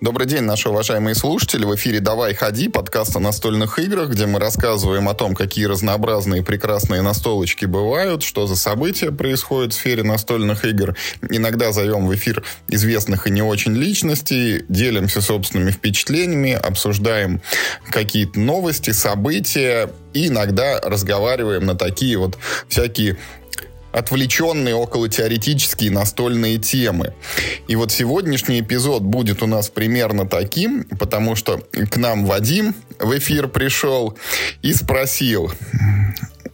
Добрый день, наши уважаемые слушатели. В эфире «Давай, ходи» подкаст о настольных играх, где мы рассказываем о том, какие разнообразные прекрасные настолочки бывают, что за события происходят в сфере настольных игр. Иногда зовем в эфир известных и не очень личностей, делимся собственными впечатлениями, обсуждаем какие-то новости, события и иногда разговариваем на такие вот всякие отвлеченные около теоретические настольные темы. И вот сегодняшний эпизод будет у нас примерно таким, потому что к нам Вадим в эфир пришел и спросил,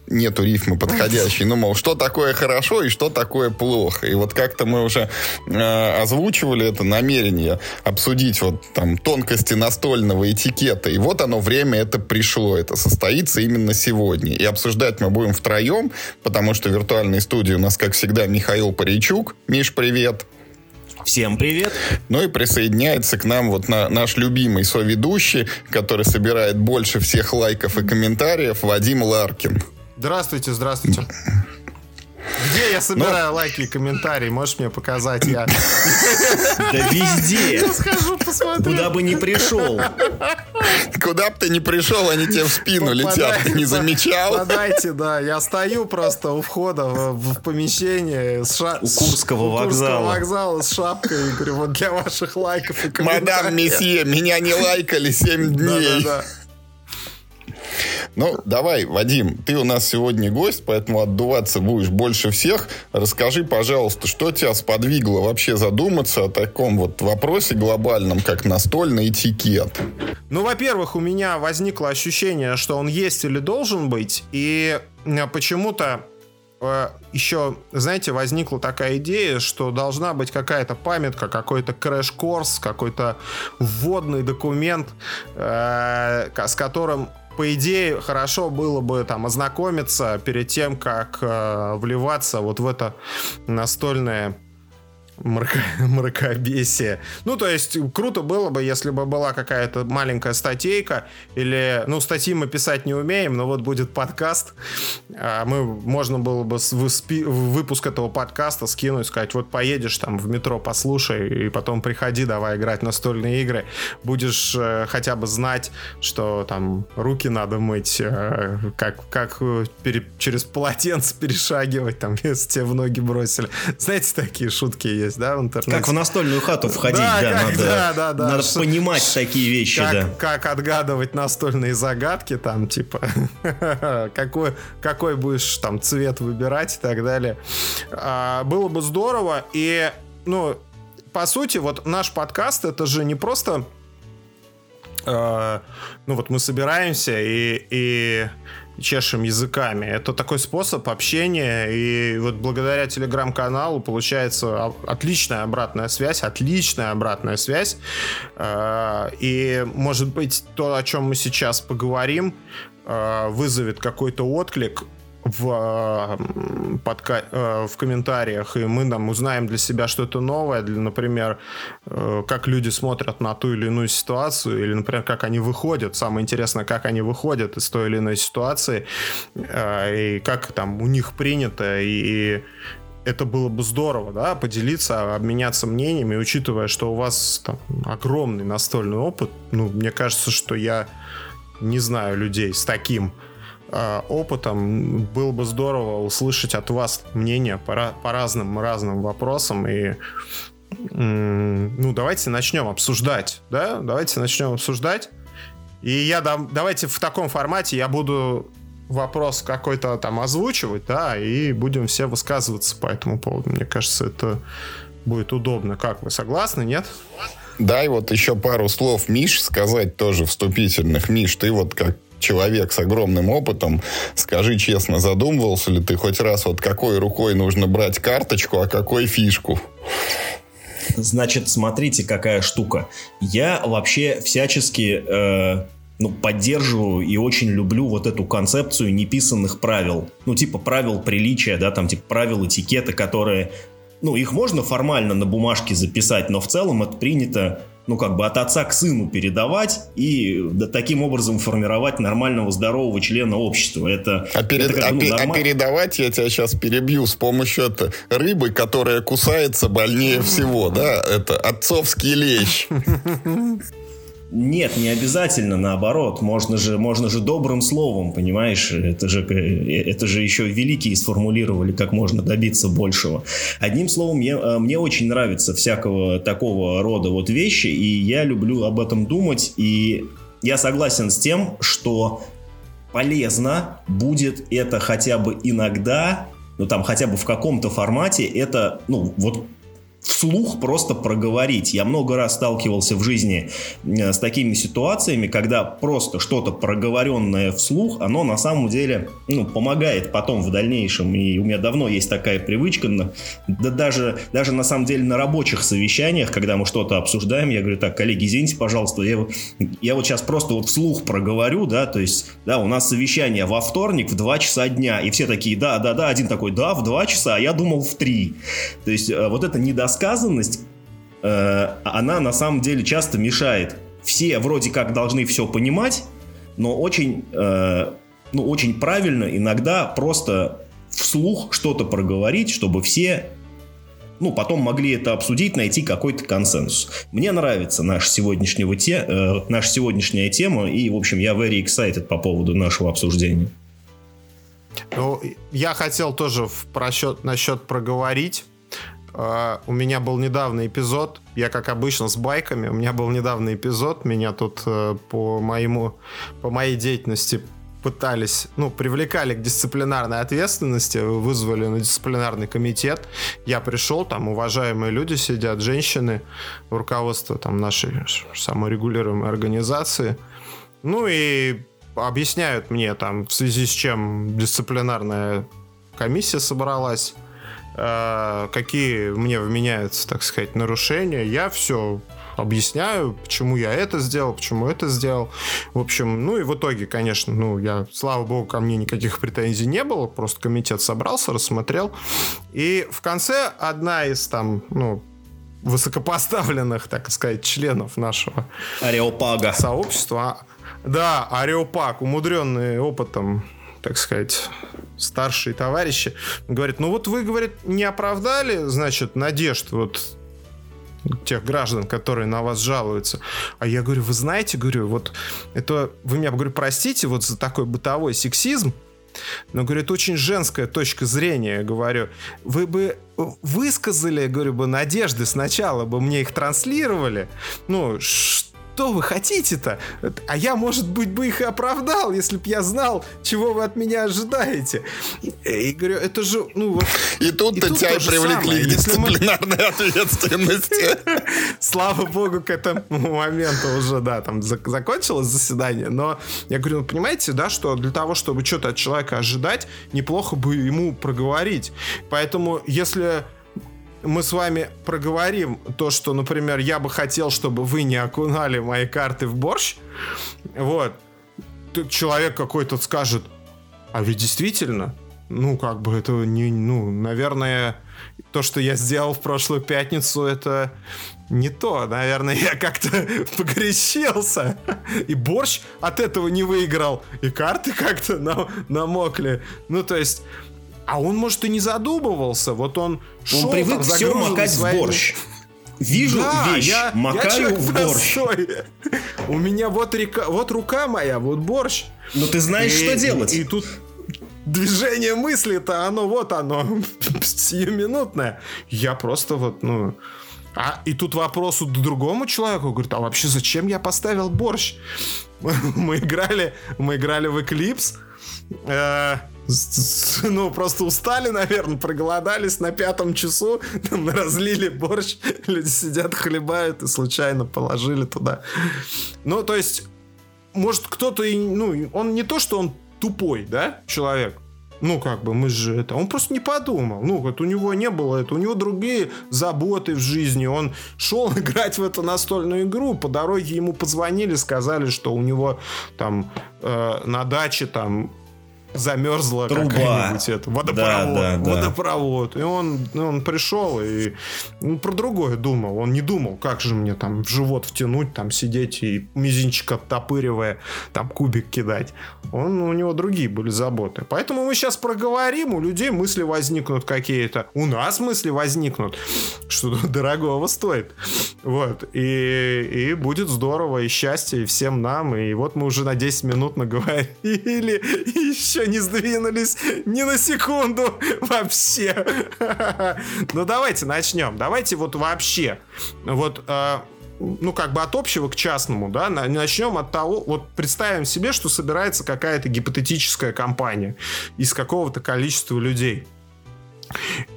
нету рифмы подходящей. Ну, мол, что такое хорошо и что такое плохо. И вот как-то мы уже э, озвучивали это намерение обсудить вот там тонкости настольного этикета. И вот оно, время это пришло. Это состоится именно сегодня. И обсуждать мы будем втроем, потому что в виртуальной студии у нас, как всегда, Михаил Паричук. Миш, привет. Всем привет. Ну и присоединяется к нам вот на, наш любимый соведущий, который собирает больше всех лайков и комментариев, Вадим Ларкин. Здравствуйте, здравствуйте. Где я собираю Но... лайки и комментарии? Можешь мне показать? Я... Да везде. Я схожу, посмотрю. Куда бы ни пришел. Куда бы ты ни пришел, они тебе в спину летят. Ты не замечал? Подайте, да. Я стою просто у входа в, в помещение. С ша... У Курского вокзала. Курского вокзала с шапкой. И говорю, вот для ваших лайков и комментариев. Мадам Месье, меня не лайкали 7 дней. Да, да, да. Ну, давай, Вадим, ты у нас сегодня гость, поэтому отдуваться будешь больше всех. Расскажи, пожалуйста, что тебя сподвигло вообще задуматься о таком вот вопросе глобальном, как настольный этикет? Ну, во-первых, у меня возникло ощущение, что он есть или должен быть, и э, почему-то э, еще, знаете, возникла такая идея, что должна быть какая-то памятка, какой-то крэш-корс, какой-то вводный документ, э, с которым по идее, хорошо было бы там ознакомиться перед тем, как э, вливаться вот в это настольное мрако мракобесие. Ну, то есть, круто было бы, если бы была какая-то маленькая статейка, или, ну, статьи мы писать не умеем, но вот будет подкаст, а мы, можно было бы выпуск этого подкаста скинуть, сказать, вот поедешь там в метро, послушай, и потом приходи, давай играть настольные игры, будешь э, хотя бы знать, что там руки надо мыть, э, как, как пере, через полотенце перешагивать, там, если тебе в ноги бросили. Знаете, такие шутки есть есть, да, в интернете. Как в настольную хату входить, да, да, как, надо, да, да, да. надо Ш- понимать такие вещи, как, да. Как отгадывать настольные загадки, там, типа, какой, какой будешь там цвет выбирать и так далее. А, было бы здорово, и, ну, по сути, вот наш подкаст, это же не просто Uh, ну вот мы собираемся и, и чешем языками. Это такой способ общения, и вот благодаря телеграм-каналу получается отличная обратная связь, отличная обратная связь. А, и, может быть, то, о чем мы сейчас поговорим, а, вызовет какой-то отклик в, подка... Э, в комментариях, и мы там узнаем для себя что-то новое, для, например, э, как люди смотрят на ту или иную ситуацию, или, например, как они выходят. Самое интересное, как они выходят из той или иной ситуации, э, и как там у них принято, и это было бы здорово, да, поделиться, обменяться мнениями, учитывая, что у вас там огромный настольный опыт. Ну, мне кажется, что я не знаю людей с таким опытом. Было бы здорово услышать от вас мнение по, по разным разным вопросам и ну давайте начнем обсуждать, да, давайте начнем обсуждать. И я дам, давайте в таком формате я буду вопрос какой-то там озвучивать, да, и будем все высказываться по этому поводу. Мне кажется, это будет удобно. Как вы согласны, нет? Дай вот еще пару слов, Миш, сказать тоже вступительных. Миш, ты вот как человек с огромным опытом, скажи честно, задумывался ли ты хоть раз, вот какой рукой нужно брать карточку, а какой фишку? Значит, смотрите, какая штука. Я вообще всячески э, ну, поддерживаю и очень люблю вот эту концепцию неписанных правил. Ну, типа правил приличия, да, там, типа правил этикета, которые... Ну, их можно формально на бумажке записать, но в целом это принято ну, как бы от отца к сыну передавать и да, таким образом формировать нормального, здорового члена общества. Это, а, перед, это как, ну, а, нормаль... а передавать, я тебя сейчас перебью, с помощью это, рыбы, которая кусается больнее всего, да? Это отцовский лещ. Нет, не обязательно, наоборот. Можно же, можно же добрым словом, понимаешь? Это же, это же еще великие сформулировали, как можно добиться большего. Одним словом, я, э, мне очень нравится всякого такого рода вот вещи, и я люблю об этом думать, и я согласен с тем, что полезно будет это хотя бы иногда, ну там хотя бы в каком-то формате, это, ну вот вслух просто проговорить. Я много раз сталкивался в жизни э, с такими ситуациями, когда просто что-то проговоренное вслух, оно на самом деле ну, помогает потом в дальнейшем. И у меня давно есть такая привычка, да даже, даже на самом деле на рабочих совещаниях, когда мы что-то обсуждаем, я говорю, так, коллеги, извините, пожалуйста, я, я вот сейчас просто вот вслух проговорю, да, то есть, да, у нас совещание во вторник в 2 часа дня, и все такие, да, да, да, один такой, да, в 2 часа, а я думал в 3. То есть, э, вот это недостаточно недосказанность, э, она на самом деле часто мешает. Все вроде как должны все понимать, но очень, э, ну, очень правильно иногда просто вслух что-то проговорить, чтобы все ну, потом могли это обсудить, найти какой-то консенсус. Мне нравится наша, сегодняшнего те, э, наша сегодняшняя тема, и, в общем, я very excited по поводу нашего обсуждения. Ну, я хотел тоже в просчет, насчет проговорить. Uh, у меня был недавно эпизод, я как обычно с байками, у меня был недавно эпизод, меня тут uh, по моему, по моей деятельности пытались, ну, привлекали к дисциплинарной ответственности, вызвали на дисциплинарный комитет. Я пришел, там уважаемые люди сидят, женщины, руководство там нашей саморегулируемой организации. Ну и объясняют мне там, в связи с чем дисциплинарная комиссия собралась Э, какие мне вменяются, так сказать, нарушения, я все объясняю, почему я это сделал, почему это сделал. В общем, ну и в итоге, конечно, ну, я, слава богу, ко мне никаких претензий не было, просто комитет собрался, рассмотрел. И в конце одна из там, ну, высокопоставленных, так сказать, членов нашего Ареопага. сообщества, да, Ареопаг, умудренный опытом так сказать, старшие товарищи, говорит, ну вот вы, говорит, не оправдали, значит, надежд вот тех граждан, которые на вас жалуются. А я говорю, вы знаете, говорю, вот это, вы меня, говорю, простите вот за такой бытовой сексизм, но, говорю, это очень женская точка зрения, говорю. Вы бы высказали, говорю, бы надежды сначала, бы мне их транслировали. Ну, что вы хотите-то? А я, может быть, бы их и оправдал, если бы я знал, чего вы от меня ожидаете. И говорю, это же, ну вот... И тут-то тут тебя привлекли к дисциплинарной мы... ответственности. Слава богу, к этому моменту уже, да, там закончилось заседание, но я говорю, ну, понимаете, да, что для того, чтобы что-то от человека ожидать, неплохо бы ему проговорить. Поэтому, если мы с вами проговорим то, что, например, я бы хотел, чтобы вы не окунали мои карты в борщ, вот, тут человек какой-то скажет, а ведь действительно, ну, как бы это не, ну, наверное, то, что я сделал в прошлую пятницу, это не то. Наверное, я как-то погрещился. И борщ от этого не выиграл. И карты как-то намокли. Ну, то есть, а он, может, и не задумывался. Вот он шел, Он привык там, все макать своими... в борщ. Вижу да, вещь, я, макаю я в борщ. У меня вот, река, вот рука моя, вот борщ. Но ты знаешь, и, что делать. И, и тут движение мысли-то, оно вот оно, сиюминутное. Я просто вот, ну... А, и тут вопрос у другому человеку, говорит, а вообще зачем я поставил борщ? мы играли, мы играли в Eclipse, э, ну, просто устали, наверное, проголодались на пятом часу, там разлили борщ, люди сидят, хлебают и случайно положили туда. Ну, то есть, может, кто-то и, ну, он не то, что он тупой, да, человек, ну, как бы, мы же это... Он просто не подумал. Ну, вот у него не было это. У него другие заботы в жизни. Он шел играть в эту настольную игру. По дороге ему позвонили, сказали, что у него там э, на даче там замерзла какая-нибудь это, водопровод, Да, да, да. водопровод. И он, он пришел и ну, про другое думал. Он не думал, как же мне там в живот втянуть, там сидеть и мизинчик оттопыривая, там кубик кидать. Он, у него другие были заботы. Поэтому мы сейчас проговорим, у людей мысли возникнут какие-то. У нас мысли возникнут, что дорогого стоит. Вот. И, и будет здорово, и счастье, и всем нам. И вот мы уже на 10 минут наговорили, и еще не сдвинулись ни на секунду вообще. Ну, давайте начнем. Давайте вот вообще. Вот э, ну, как бы от общего к частному, да, на- начнем от того, вот представим себе, что собирается какая-то гипотетическая компания из какого-то количества людей.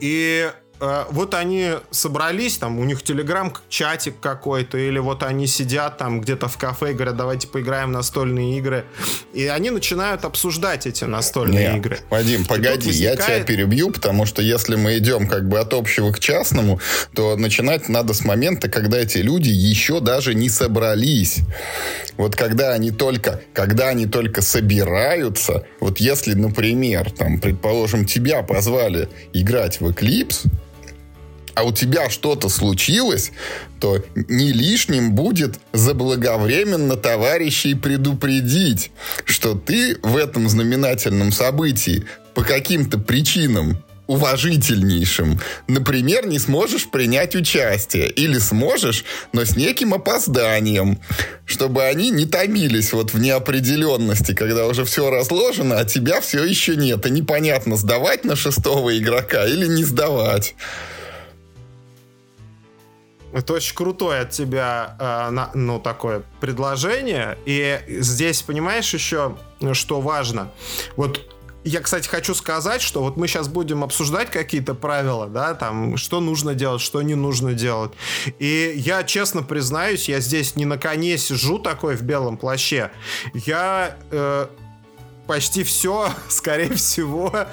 И вот они собрались, там у них телеграм-чатик какой-то, или вот они сидят там где-то в кафе и говорят, давайте поиграем в настольные игры. И они начинают обсуждать эти настольные Нет, игры. Вадим, погоди, я тебя возникает- перебью, потому что если мы идем как бы от общего к частному, то начинать надо с момента, когда эти люди еще даже не собрались. Вот когда они только, когда они только собираются, вот если, например, там, предположим, тебя позвали играть в Eclipse, а у тебя что-то случилось, то не лишним будет заблаговременно товарищей предупредить, что ты в этом знаменательном событии по каким-то причинам уважительнейшим, например, не сможешь принять участие. Или сможешь, но с неким опозданием, чтобы они не томились вот в неопределенности, когда уже все разложено, а тебя все еще нет. И непонятно, сдавать на шестого игрока или не сдавать. Это очень крутое от тебя, э, на- ну, такое предложение. И здесь, понимаешь, еще, что важно? Вот я, кстати, хочу сказать, что вот мы сейчас будем обсуждать какие-то правила, да, там, что нужно делать, что не нужно делать. И я, честно признаюсь, я здесь не на коне сижу такой в белом плаще. Я э, почти все, скорее всего,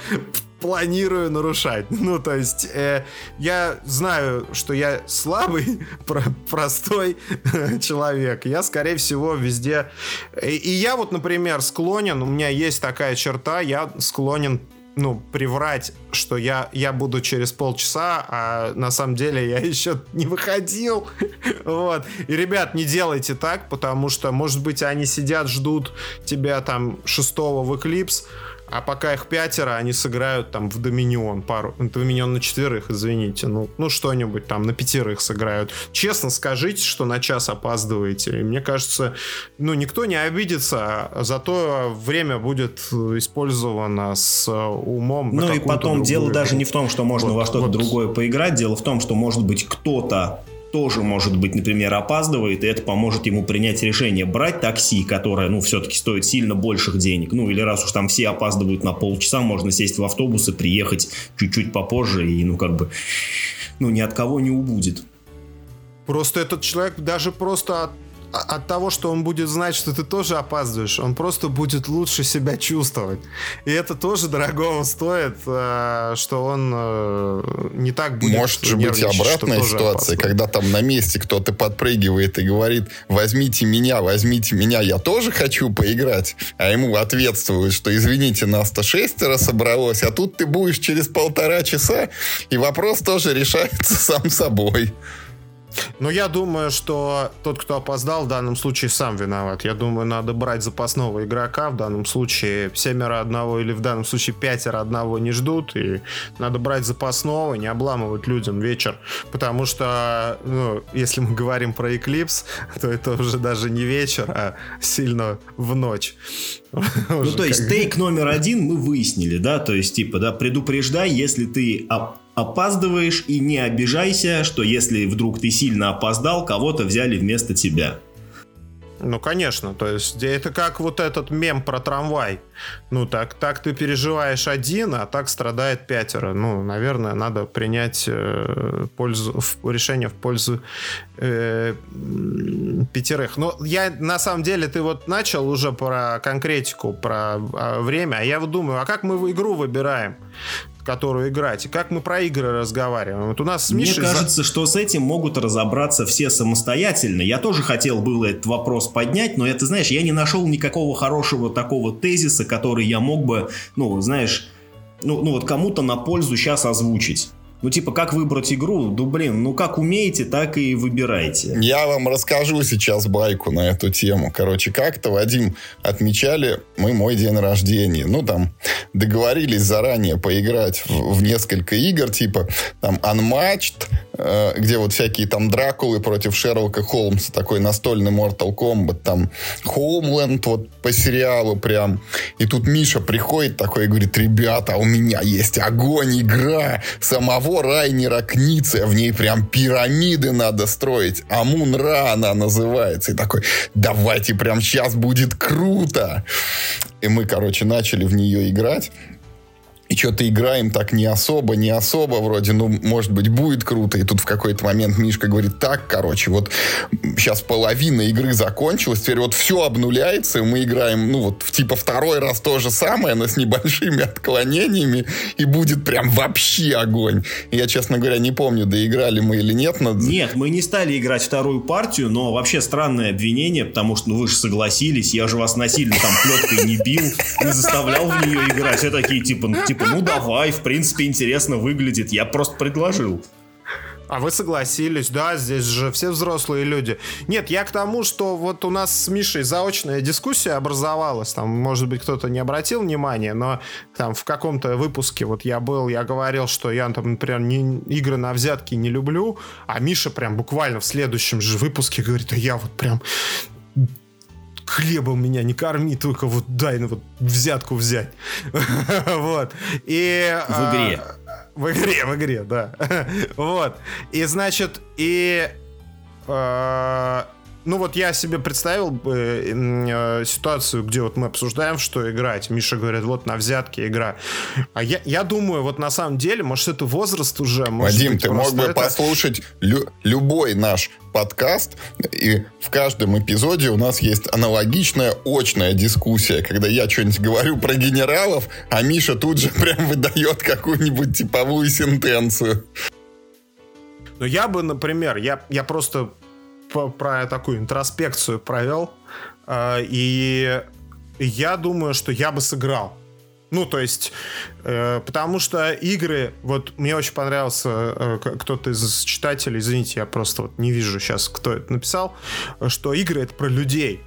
планирую нарушать. Ну, то есть, э, я знаю, что я слабый, про- простой человек. Я, скорее всего, везде... И, и я вот, например, склонен, у меня есть такая черта, я склонен ну, приврать, что я, я буду через полчаса, а на самом деле я еще не выходил. Вот. И, ребят, не делайте так, потому что, может быть, они сидят, ждут тебя там шестого в Eclipse, а пока их пятеро, они сыграют там в Доминион пару. Доминион на четверых, извините. Ну, ну что-нибудь там на пятерых сыграют. Честно скажите, что на час опаздываете. И мне кажется, ну, никто не обидится, а зато время будет использовано с э, умом. Ну и потом другую дело даже не в том, что можно Вот, во что-то вот. другое поиграть. Дело в том, что может быть кто-то тоже, может быть, например, опаздывает, и это поможет ему принять решение брать такси, которое, ну, все-таки стоит сильно больших денег. Ну, или раз уж там все опаздывают на полчаса, можно сесть в автобус и приехать чуть-чуть попозже, и, ну, как бы, ну, ни от кого не убудет. Просто этот человек даже просто от, от того, что он будет знать, что ты тоже опаздываешь, он просто будет лучше себя чувствовать. И это тоже дорогого стоит, э, что он э, не так будет Может же быть обратная ситуация, когда там на месте кто-то подпрыгивает и говорит, возьмите меня, возьмите меня, я тоже хочу поиграть. А ему ответствуют, что извините, нас-то шестеро собралось, а тут ты будешь через полтора часа, и вопрос тоже решается сам собой. Но я думаю, что тот, кто опоздал, в данном случае сам виноват. Я думаю, надо брать запасного игрока. В данном случае семеро одного или в данном случае пятеро одного не ждут. И надо брать запасного, не обламывать людям вечер. Потому что, ну, если мы говорим про Eclipse, то это уже даже не вечер, а сильно в ночь. Ну, то есть, тейк номер один мы выяснили, да, то есть, типа, да, предупреждай, если ты оп- опаздываешь, и не обижайся, что если вдруг ты сильно опоздал, кого-то взяли вместо тебя. Ну, конечно, то есть это как вот этот мем про трамвай. Ну, так, так ты переживаешь один, а так страдает пятеро. Ну, наверное, надо принять э, пользу, в- решение в пользу э, пятерых. Но я, на самом деле, ты вот начал уже про конкретику, про а, время, а я вот думаю, а как мы в игру выбираем? Которую играть, и как мы про игры разговариваем. Вот у нас с Мне Мишей... кажется, что с этим могут разобраться все самостоятельно. Я тоже хотел было этот вопрос поднять, но это, знаешь, я не нашел никакого хорошего такого тезиса, который я мог бы, ну, знаешь, ну, ну вот кому-то на пользу сейчас озвучить. Ну, типа, как выбрать игру? Ну, блин, ну как умеете, так и выбирайте. Я вам расскажу сейчас байку на эту тему. Короче, как-то, Вадим, отмечали мы мой день рождения. Ну, там, договорились заранее поиграть в, в несколько игр, типа, там, Unmatched, где вот всякие там Дракулы против Шерлока Холмса, такой настольный Mortal Kombat, там, Homeland, вот, по сериалу прям. И тут Миша приходит такой и говорит, ребята, у меня есть огонь, игра самого Райнера Книция, в ней прям пирамиды надо строить. Амун-Ра она называется. И такой, давайте прям сейчас будет круто. И мы, короче, начали в нее играть. И что-то играем так не особо, не особо, вроде, ну, может быть, будет круто. И тут в какой-то момент Мишка говорит, так, короче, вот сейчас половина игры закончилась, теперь вот все обнуляется, и мы играем, ну, вот, типа второй раз то же самое, но с небольшими отклонениями, и будет прям вообще огонь. Я, честно говоря, не помню, доиграли мы или нет. Но... Нет, мы не стали играть вторую партию, но вообще странное обвинение, потому что, ну, вы же согласились, я же вас насильно там плеткой не бил, не заставлял в нее играть. Все такие, типа, ну, типа, ну давай, в принципе, интересно выглядит. Я просто предложил. А вы согласились, да, здесь же все взрослые люди. Нет, я к тому, что вот у нас с Мишей заочная дискуссия образовалась, там, может быть, кто-то не обратил внимания, но там в каком-то выпуске вот я был, я говорил, что я там, например, не, игры на взятки не люблю, а Миша прям буквально в следующем же выпуске говорит, а я вот прям хлебом меня не корми, только вот дай ну, вот взятку взять. вот. И... В игре. А, в игре, в игре, да. вот. И, значит, и... А, ну вот я себе представил э, ситуацию, где вот мы обсуждаем, что играть. Миша говорит, вот на взятки игра. А я, я думаю, вот на самом деле, может это возраст уже. Может Вадим, ты мог бы это... послушать лю- любой наш подкаст, и в каждом эпизоде у нас есть аналогичная очная дискуссия, когда я что-нибудь говорю про генералов, а Миша тут же прям выдает какую-нибудь типовую сентенцию. Ну, я бы, например, я, я просто про такую интроспекцию провел, а, и я думаю, что я бы сыграл. Ну, то есть, э, потому что игры, вот мне очень понравился э, кто-то из читателей, извините, я просто вот не вижу сейчас, кто это написал, что игры это про людей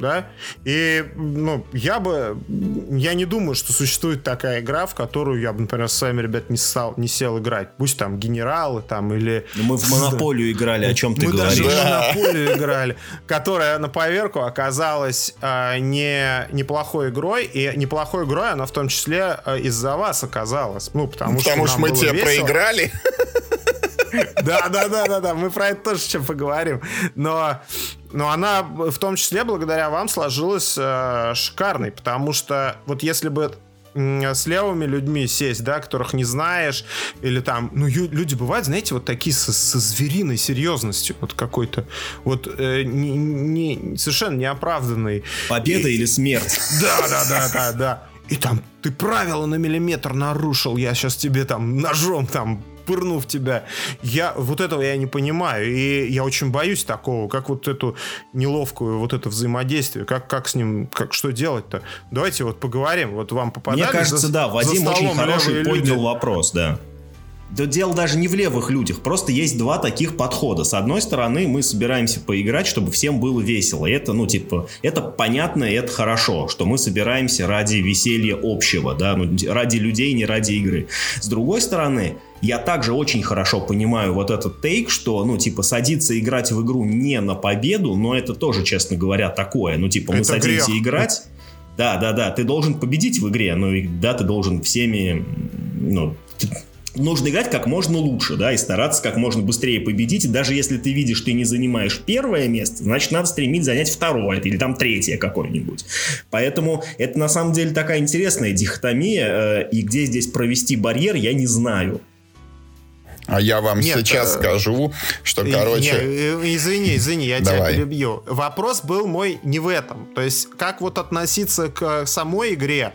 да, и, ну, я бы, я не думаю, что существует такая игра, в которую я бы, например, с вами, ребят, не, стал, не сел играть, пусть там генералы, там, или... Но мы в Монополию играли, о чем ты мы говоришь. Мы даже в Монополию играли, которая на поверку оказалась э, не неплохой игрой, и неплохой игрой она в том числе э, из-за вас оказалась, ну, потому, потому что, что мы тебе проиграли. Да, да, да, да, да, мы про это тоже еще поговорим. Но, но она в том числе благодаря вам сложилась э, шикарной, потому что вот если бы с левыми людьми сесть, да, которых не знаешь, или там, ну, люди бывают, знаете, вот такие со, со звериной серьезностью, вот какой-то, вот э, не, не, совершенно неоправданный. Победа и, или смерть? Да, да, да, да, да. И там ты правила на миллиметр нарушил, я сейчас тебе там ножом там пырну в тебя. Я вот этого я не понимаю. И я очень боюсь такого, как вот эту неловкую вот это взаимодействие, как, как с ним, как что делать-то. Давайте вот поговорим. Вот вам попадали Мне кажется, за, да, Вадим очень хороший поднял люди. вопрос, да. Да дело даже не в левых людях, просто есть два таких подхода. С одной стороны, мы собираемся поиграть, чтобы всем было весело. Это, ну, типа, это понятно и это хорошо, что мы собираемся ради веселья общего, да, ну, ради людей, не ради игры. С другой стороны, я также очень хорошо понимаю вот этот тейк, что, ну, типа, садиться играть в игру не на победу, но это тоже, честно говоря, такое. Ну, типа, мы это садимся грех. играть... Да, да, да, ты должен победить в игре, ну, и да, ты должен всеми, ну, нужно играть как можно лучше, да, и стараться как можно быстрее победить. И даже если ты видишь, ты не занимаешь первое место, значит, надо стремить занять второе или там третье какое-нибудь. Поэтому это на самом деле такая интересная дихотомия, э, и где здесь провести барьер, я не знаю. А я вам Нет, сейчас э... скажу, что, короче... Не, извини, извини, я Давай. тебя перебью. Вопрос был мой не в этом. То есть, как вот относиться к самой игре,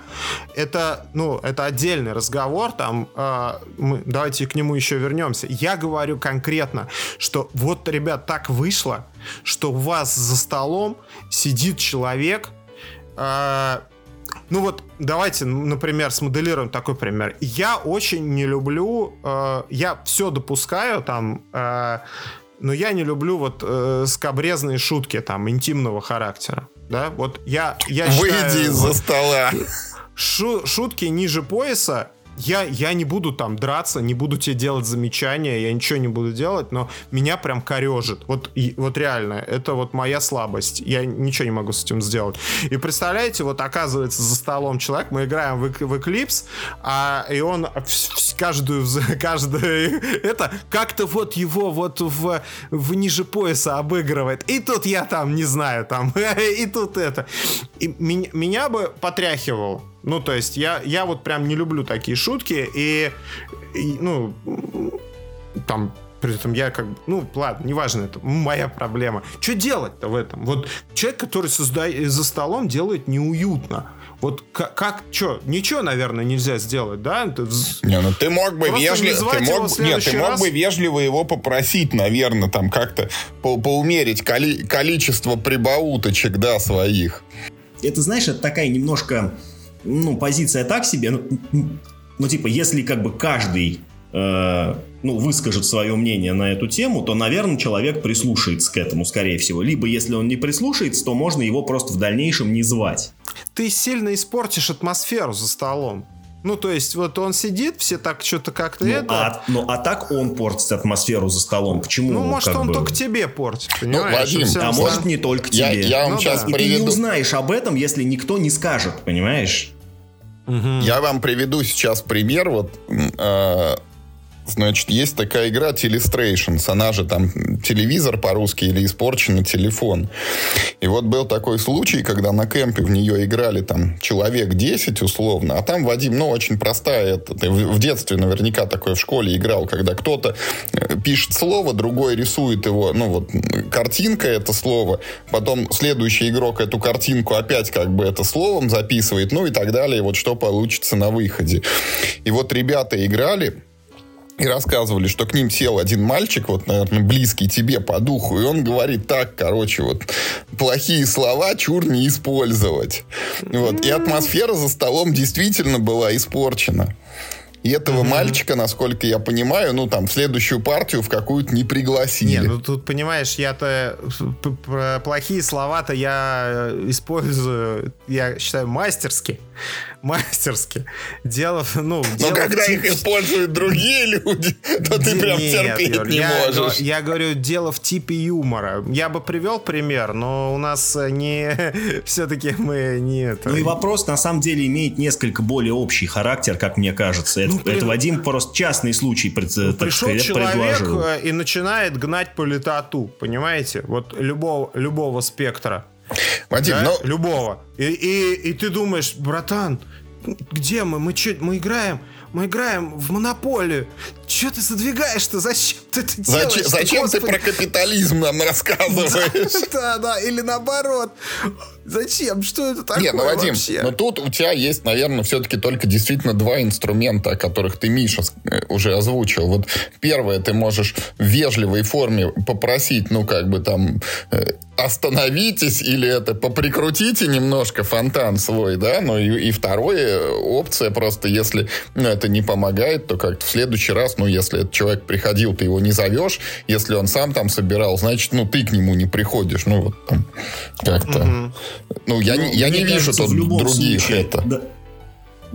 это, ну, это отдельный разговор, там, э, мы, давайте к нему еще вернемся. Я говорю конкретно, что вот, ребят, так вышло, что у вас за столом сидит человек, э, ну вот, давайте, например, смоделируем такой пример. Я очень не люблю, э, я все допускаю там, э, но я не люблю вот э, скобрезные шутки там интимного характера. Да, вот я, я Выйди из-за стола. Шу, шутки ниже пояса я, я не буду там драться, не буду тебе делать замечания, я ничего не буду делать, но меня прям корежит. Вот, и, вот реально, это вот моя слабость. Я ничего не могу с этим сделать. И представляете, вот оказывается за столом человек, мы играем в, в Eclipse, а, и он каждую, каждую, это как-то вот его вот в, в ниже пояса обыгрывает. И тут я там, не знаю, там, и тут это. И меня, меня бы потряхивал ну, то есть я, я вот прям не люблю такие шутки, и, и ну, там при этом я как бы, ну, ладно, неважно, это моя проблема. Что делать-то в этом? Вот человек, который создает за столом, делает неуютно. Вот как, как что, ничего, наверное, нельзя сделать, да? Не, ну ты мог бы вежливо, ты мог, нет, ты мог раз... бы вежливо его попросить, наверное, там как-то по поумерить коли количество прибауточек, да, своих. Это, знаешь, это такая немножко ну, позиция так себе. Ну, ну типа, если как бы каждый э, ну, выскажет свое мнение на эту тему, то, наверное, человек прислушается к этому, скорее всего. Либо, если он не прислушается, то можно его просто в дальнейшем не звать. Ты сильно испортишь атмосферу за столом. Ну, то есть, вот он сидит, все так что-то как-то ну, это... А, ну, а так он портит атмосферу за столом. Почему? Ну, может, он бы... только тебе портит, ну, понимаешь? Ну, Вадим, а может, не только тебе. Я, я вам ну, сейчас да. приведу... И ты не узнаешь об этом, если никто не скажет, понимаешь? Угу. Я вам приведу сейчас пример. Вот э, Значит, есть такая игра Telestrations, она же там телевизор по-русски или испорченный телефон. И вот был такой случай, когда на кемпе в нее играли там человек 10 условно, а там, Вадим, ну, очень простая, это, ты в детстве наверняка такое в школе играл, когда кто-то э, пишет слово, другой рисует его, ну, вот, картинка это слово, потом следующий игрок эту картинку опять как бы это словом записывает, ну, и так далее, вот что получится на выходе. И вот ребята играли, и рассказывали, что к ним сел один мальчик, вот, наверное, близкий тебе по духу, и он говорит так, короче, вот, плохие слова чур не использовать. Вот, и атмосфера за столом действительно была испорчена. И этого угу. мальчика, насколько я понимаю, ну там в следующую партию в какую-то не пригласили. Не, ну тут понимаешь, я-то плохие слова-то я использую, я считаю мастерски мастерски. Дело, ну... Но дело когда в... их используют другие люди, то ты прям Нет, терпеть Юр, не я, можешь. Я говорю, дело в типе юмора. Я бы привел пример, но у нас не... Все-таки мы не... Это... Ну и вопрос, на самом деле, имеет несколько более общий характер, как мне кажется. Это, ну, при... это Вадим просто частный случай пред, ну, так Пришел сказать, человек предложил. Э, и начинает гнать по летоту, понимаете? Вот любого, любого спектра. Вадим, да? но... Любого. И, и, и ты думаешь, братан, где мы? Мы, че, мы играем? Мы играем в монополию. Че ты задвигаешь-то? Зачем ты это делаешь? Зачем, зачем ты про капитализм нам рассказываешь? Да, да, или наоборот. Зачем? Что это такое Нет, ну, Вадим, вообще? но тут у тебя есть, наверное, все-таки только действительно два инструмента, о которых ты, Миша, э, уже озвучил. Вот первое, ты можешь в вежливой форме попросить, ну, как бы там, э, остановитесь или это поприкрутите немножко фонтан свой, да, ну и, и второе, опция просто, если ну, это не помогает, то как-то в следующий раз, ну, если этот человек приходил, ты его не зовешь, если он сам там собирал, значит, ну, ты к нему не приходишь, ну, вот там как-то... Угу. Ну, я, ну, не, я не вижу тут других случае, это. Да,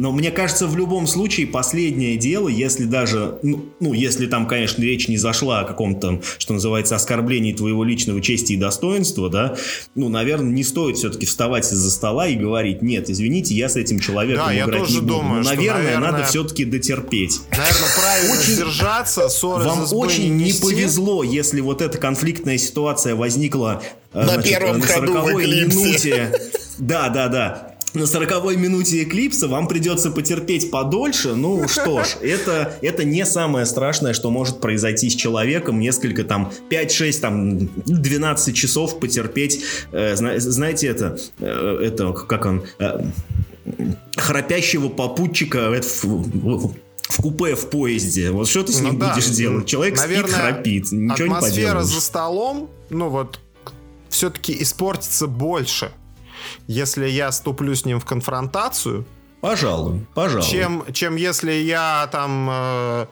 но мне кажется, в любом случае последнее дело, если даже, ну, ну, если там, конечно, речь не зашла о каком-то, что называется, оскорблении твоего личного чести и достоинства, да, ну, наверное, не стоит все-таки вставать из-за стола и говорить, нет, извините, я с этим человеком да, играть не буду. Думаю, Но, наверное, наверное, надо все-таки дотерпеть. Наверное, правильно очень, сдержаться, ссоры Вам очень не, не повезло, если вот эта конфликтная ситуация возникла э, на значит, первом на ходу в минуте. Да, да, да на 40 минуте эклипса вам придется потерпеть подольше. Ну что ж, это, это не самое страшное, что может произойти с человеком. Несколько там 5-6, там 12 часов потерпеть. Э, знаете это, э, это как он... Э, храпящего попутчика в, в, в купе в поезде. Вот что ты с ну ним ну, будешь да. делать? Человек Наверное, спит, храпит. Ничего атмосфера не за столом, ну вот, все-таки испортится больше если я ступлю с ним в конфронтацию, Пожалуй, пожалуй. Чем, чем если я там э,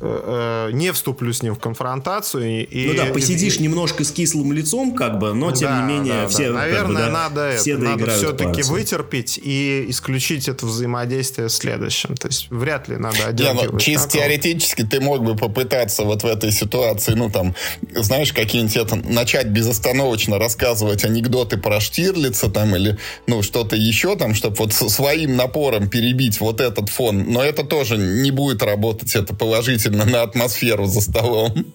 не вступлю с ним в конфронтацию. И, ну да, посидишь и, немножко с кислым лицом, как бы, но тем да, не менее да, все, да. Наверное, как бы, да, надо, все это, надо все-таки вытерпеть и исключить это взаимодействие в следующем. То есть вряд ли надо одергивать. ну, чисто такого. теоретически ты мог бы попытаться вот в этой ситуации, ну там, знаешь, какие-нибудь это, начать безостановочно рассказывать анекдоты про Штирлица там или, ну, что-то еще там, чтобы вот своим напором перебить вот этот фон. Но это тоже не будет работать, это положительно действительно на атмосферу за столом.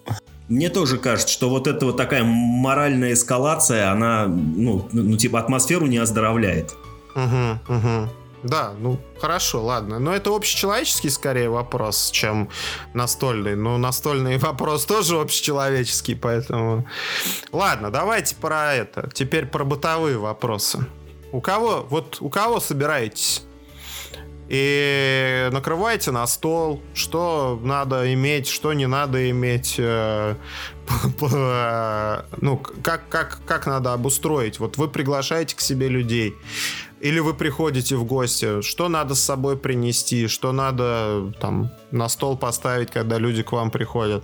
Мне тоже кажется, что вот эта вот такая моральная эскалация, она, ну, ну типа атмосферу не оздоровляет. Угу, угу. Да, ну хорошо, ладно. Но это общечеловеческий скорее вопрос, чем настольный. Но настольный вопрос тоже общечеловеческий, поэтому... Ладно, давайте про это. Теперь про бытовые вопросы. У кого, вот у кого собираетесь? И накрывайте на стол, что надо иметь, что не надо иметь, э, ну, как, как, как надо обустроить. Вот вы приглашаете к себе людей, или вы приходите в гости, что надо с собой принести, что надо там на стол поставить, когда люди к вам приходят.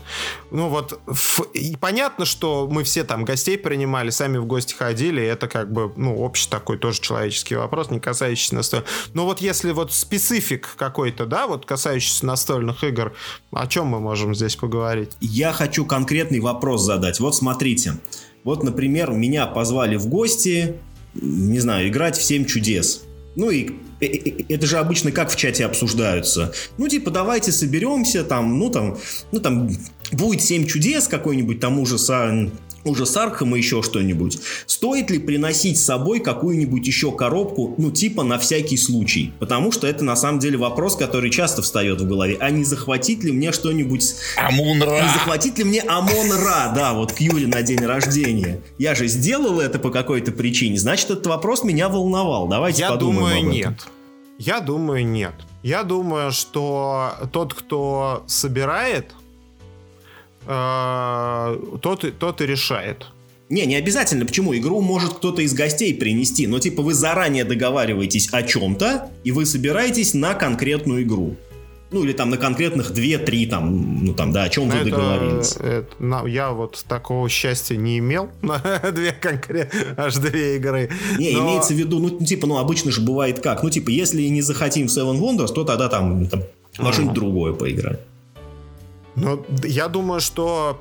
Ну вот, в... и понятно, что мы все там гостей принимали, сами в гости ходили, это как бы, ну, общий такой тоже человеческий вопрос, не касающийся настольных. Но вот если вот специфик какой-то, да, вот касающийся настольных игр, о чем мы можем здесь поговорить? Я хочу конкретный вопрос задать. Вот смотрите, вот, например, меня позвали в гости, не знаю, играть в 7 чудес. Ну и э, э, э, это же обычно как в чате обсуждаются. Ну, типа, давайте соберемся, там, ну, там, ну, там, будет 7 чудес какой-нибудь, там уже уже с Архом и еще что-нибудь. Стоит ли приносить с собой какую-нибудь еще коробку, ну, типа на всякий случай? Потому что это на самом деле вопрос, который часто встает в голове. А не захватить ли мне что-нибудь... Амун-Ра! Не захватить ли мне Амон-Ра, да, вот к Юре на день рождения? Я же сделал это по какой-то причине, значит, этот вопрос меня волновал. Давайте Я подумаем думаю, об этом. нет. Я думаю, нет. Я думаю, что тот, кто собирает, тот, тот и решает. Не, не обязательно. Почему? Игру может кто-то из гостей принести, но типа вы заранее договариваетесь о чем-то, и вы собираетесь на конкретную игру. Ну, или там на конкретных 2-3, там, ну там, да, о чем вы это, договорились. Это, на, я вот такого счастья не имел на две конкретные, аж две игры. Не, но... имеется в виду, ну, типа, ну, обычно же бывает как. Ну, типа, если не захотим в Seven Wonders, то тогда там, там во что-нибудь другое поиграем. Ну, я думаю, что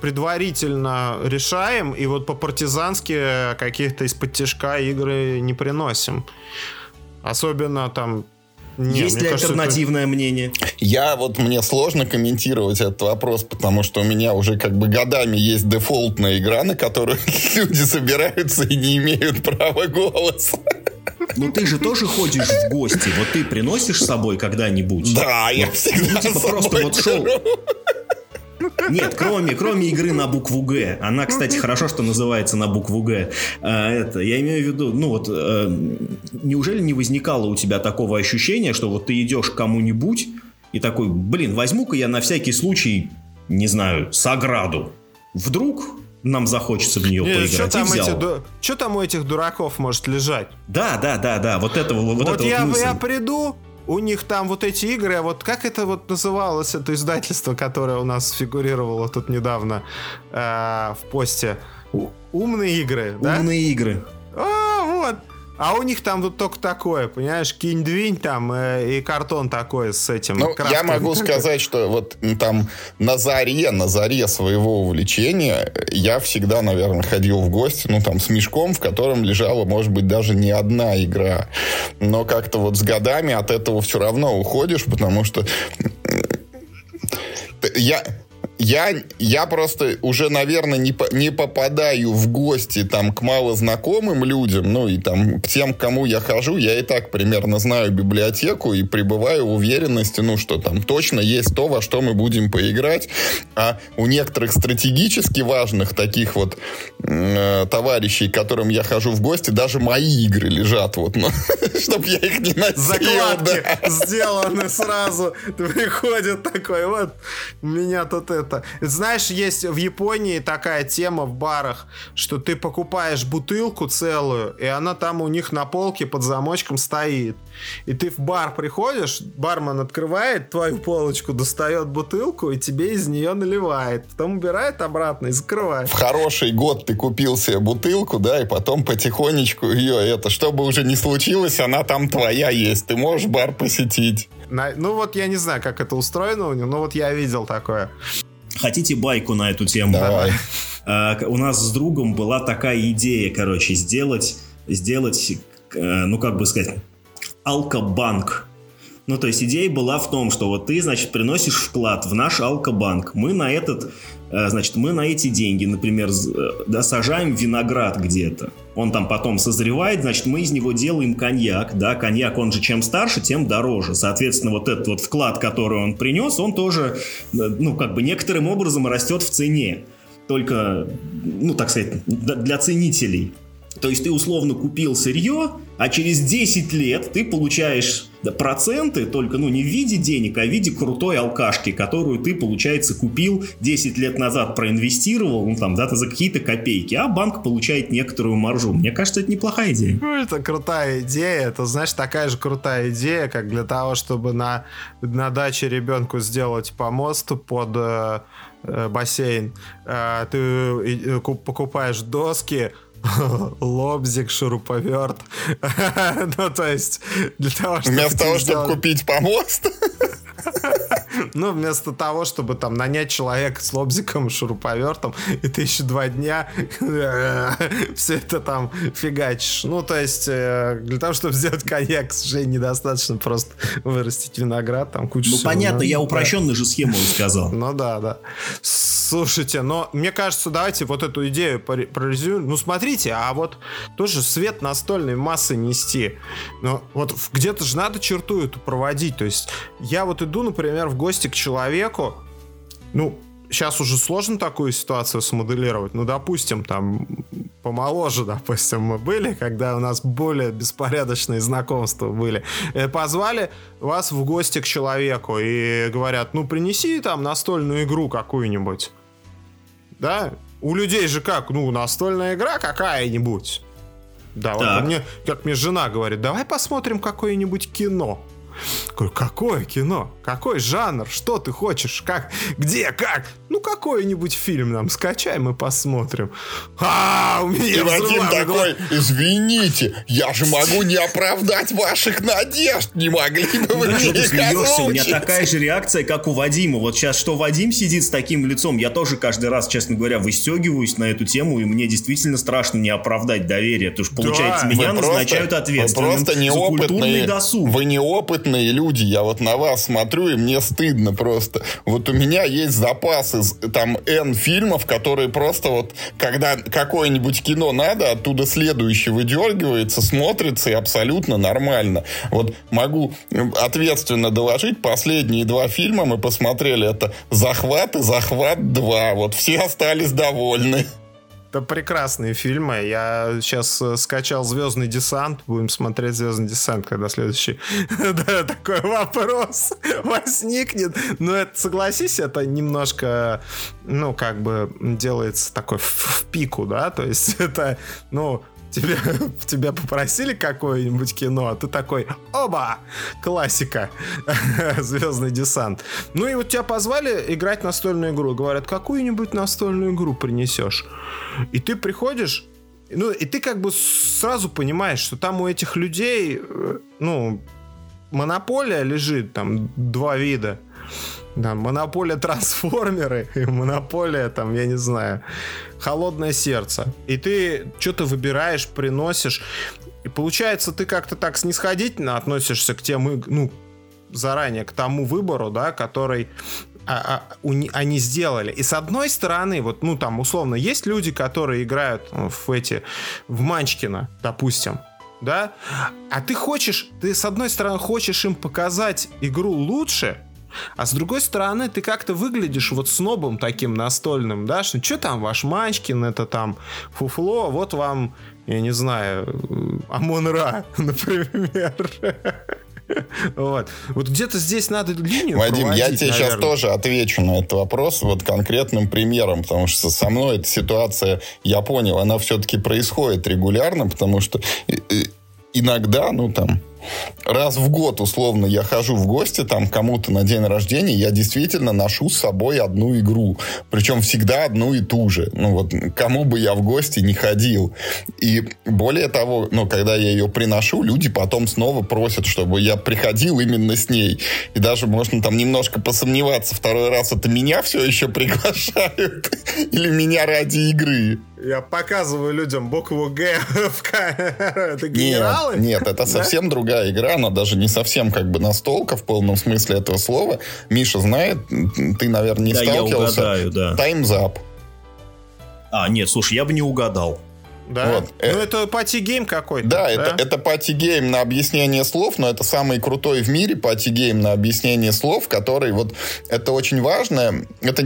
предварительно решаем, и вот по-партизански каких-то из-под тяжка игры не приносим. Особенно там не, Есть ли кажется, альтернативное это... мнение? Я вот мне сложно комментировать этот вопрос, потому что у меня уже как бы годами есть дефолтная игра, на которую люди собираются и не имеют права голоса. Ну ты же тоже ходишь в гости. Вот ты приносишь с собой когда-нибудь? Да, вот, я всегда ну, типа просто вот шел. Нет, кроме, кроме игры на букву Г. Она, кстати, хорошо, что называется на букву Г. А, это, я имею в виду, ну вот, э, неужели не возникало у тебя такого ощущения, что вот ты идешь к кому-нибудь и такой, блин, возьму-ка я на всякий случай, не знаю, Саграду. Вдруг нам захочется в нее не, поиграть. Что там, эти, что там у этих дураков может лежать? Да, да, да, да. Вот это вот, вот это я, вот я приду, у них там вот эти игры, а вот как это вот называлось, это издательство, которое у нас фигурировало тут недавно э, в посте? Умные игры, да? Умные игры. А, вот. А у них там вот только такое, понимаешь, кинь-двинь там э, и картон такой с этим. Ну, я могу сказать, что вот там на заре, на заре своего увлечения я всегда, наверное, ходил в гости, ну, там, с мешком, в котором лежала, может быть, даже не одна игра. Но как-то вот с годами от этого все равно уходишь, потому что я, я, я просто уже, наверное, не, по, не попадаю в гости там к малознакомым людям, ну и там к тем, к кому я хожу, я и так примерно знаю библиотеку и пребываю в уверенности, ну что там точно есть то, во что мы будем поиграть. А у некоторых стратегически важных таких вот э, товарищей, к которым я хожу в гости, даже мои игры лежат вот, ну, чтобы я их не носил. Закладки да. сделаны сразу. Приходит такой, вот, меня тут это это. Знаешь, есть в Японии такая тема в барах, что ты покупаешь бутылку целую, и она там у них на полке под замочком стоит. И ты в бар приходишь, бармен открывает твою полочку, достает бутылку и тебе из нее наливает. Потом убирает обратно и закрывает. В хороший год ты купил себе бутылку, да, и потом потихонечку ее это, чтобы уже не случилось, она там твоя есть. Ты можешь бар посетить. На, ну вот я не знаю, как это устроено у него, но вот я видел такое. Хотите байку на эту тему? Давай. А, у нас с другом была такая идея, короче, сделать, сделать, э, ну как бы сказать, алкобанк. Ну, то есть идея была в том, что вот ты, значит, приносишь вклад в наш алкобанк. Мы на этот, э, значит, мы на эти деньги, например, э, да, сажаем виноград где-то. Он там потом созревает, значит, мы из него делаем коньяк, да, коньяк, он же чем старше, тем дороже. Соответственно, вот этот вот вклад, который он принес, он тоже, ну, как бы некоторым образом растет в цене. Только, ну, так сказать, для ценителей. То есть ты условно купил сырье, а через 10 лет ты получаешь проценты, только ну не в виде денег, а в виде крутой алкашки, которую ты, получается, купил 10 лет назад, проинвестировал, ну там, да, за какие-то копейки, а банк получает некоторую маржу. Мне кажется, это неплохая идея. Ну, это крутая идея. Это, знаешь, такая же крутая идея, как для того, чтобы на, на даче ребенку сделать помост под э, э бассейн. Э, ты э, покупаешь доски, лобзик, шуруповерт. ну, то есть, для того, чтобы... Вместо того, чтобы купить помост? Ну, вместо того, чтобы там нанять человека с лобзиком, шуруповертом, и ты еще два дня все это там фигачишь. Ну, то есть, э, для того, чтобы сделать коньяк, сожалению, недостаточно просто вырастить виноград, там куча Ну, всего. понятно, я упрощенную же схему сказал. Ну, да, да. Слушайте, но мне кажется, давайте вот эту идею прорезюмируем. Ну, смотрите, а вот тоже свет настольной массы нести. Но вот где-то же надо черту эту проводить. То есть я вот иду, например, в гости к человеку, ну, сейчас уже сложно такую ситуацию смоделировать. Ну, допустим, там помоложе, допустим, мы были, когда у нас более беспорядочные знакомства были. Э, позвали вас в гости к человеку и говорят, ну, принеси там настольную игру какую-нибудь. Да? У людей же как, ну, настольная игра какая-нибудь. Да, вот мне, как мне жена говорит, давай посмотрим какое-нибудь кино. Говорю, какое кино? Какой жанр? Что ты хочешь? Как? Где? Как? Ну, какой-нибудь фильм нам скачай, мы посмотрим. А, у меня И Вадим такой, извините, я же могу не оправдать ваших надежд. Не могли бы вы что ты смеешься? У меня такая же реакция, как у Вадима. Вот сейчас, что Вадим сидит с таким лицом, я тоже каждый раз, честно говоря, выстегиваюсь на эту тему, и мне действительно страшно не оправдать доверие. Потому что, получается, да, меня назначают ответственным просто неопытные, досуг. Вы неопытные люди. Я вот на вас смотрю, и мне стыдно просто. Вот у меня есть запасы там N фильмов, которые просто вот, когда какое-нибудь кино надо, оттуда следующий выдергивается, смотрится и абсолютно нормально. Вот могу ответственно доложить, последние два фильма мы посмотрели, это «Захват» и «Захват 2». Вот все остались довольны. Это прекрасные фильмы. Я сейчас э, скачал «Звездный десант». Будем смотреть «Звездный десант», когда следующий такой вопрос возникнет. Но это, согласись, это немножко, ну, как бы делается такой в пику, да? То есть это, ну, тебя, тебя попросили какое-нибудь кино, а ты такой, оба, классика, Звездный десант. Ну и вот тебя позвали играть настольную игру. Говорят, какую-нибудь настольную игру принесешь. И ты приходишь, ну и ты как бы сразу понимаешь, что там у этих людей, э, ну, монополия лежит, там два вида. Да, монополия трансформеры и монополия, там, я не знаю, холодное сердце. И ты что-то выбираешь, приносишь. И получается, ты как-то так снисходительно относишься к тем, ну, заранее к тому выбору, да, который а, а, у, они сделали. И с одной стороны, вот, ну, там, условно, есть люди, которые играют в эти, в Манчкина, допустим, да, а ты хочешь, ты с одной стороны хочешь им показать игру лучше, а с другой стороны, ты как-то выглядишь вот снобом таким настольным, да, что что там ваш Манчкин, это там фуфло, вот вам, я не знаю, Амон Ра, например. Вот. Вот где-то здесь надо линию Вадим, я тебе наверное. сейчас тоже отвечу на этот вопрос вот конкретным примером, потому что со мной эта ситуация, я понял, она все-таки происходит регулярно, потому что иногда, ну там, раз в год, условно, я хожу в гости там кому-то на день рождения, я действительно ношу с собой одну игру. Причем всегда одну и ту же. Ну вот, кому бы я в гости не ходил. И более того, ну, когда я ее приношу, люди потом снова просят, чтобы я приходил именно с ней. И даже можно там немножко посомневаться, второй раз это меня все еще приглашают или меня ради игры. Я показываю людям букву Г в Это генералы? Нет, нет это совсем другая игра. Она даже не совсем как бы настолка в полном смысле этого слова. Миша знает, ты, наверное, не да, сталкивался. Я угадаю, да. Time's Up. А, нет, слушай, я бы не угадал. Да? Вот. Ну, это party game какой-то. Да, да, это, это party game на объяснение слов, но это самый крутой в мире party game на объяснение слов, который вот... Это очень важно. Это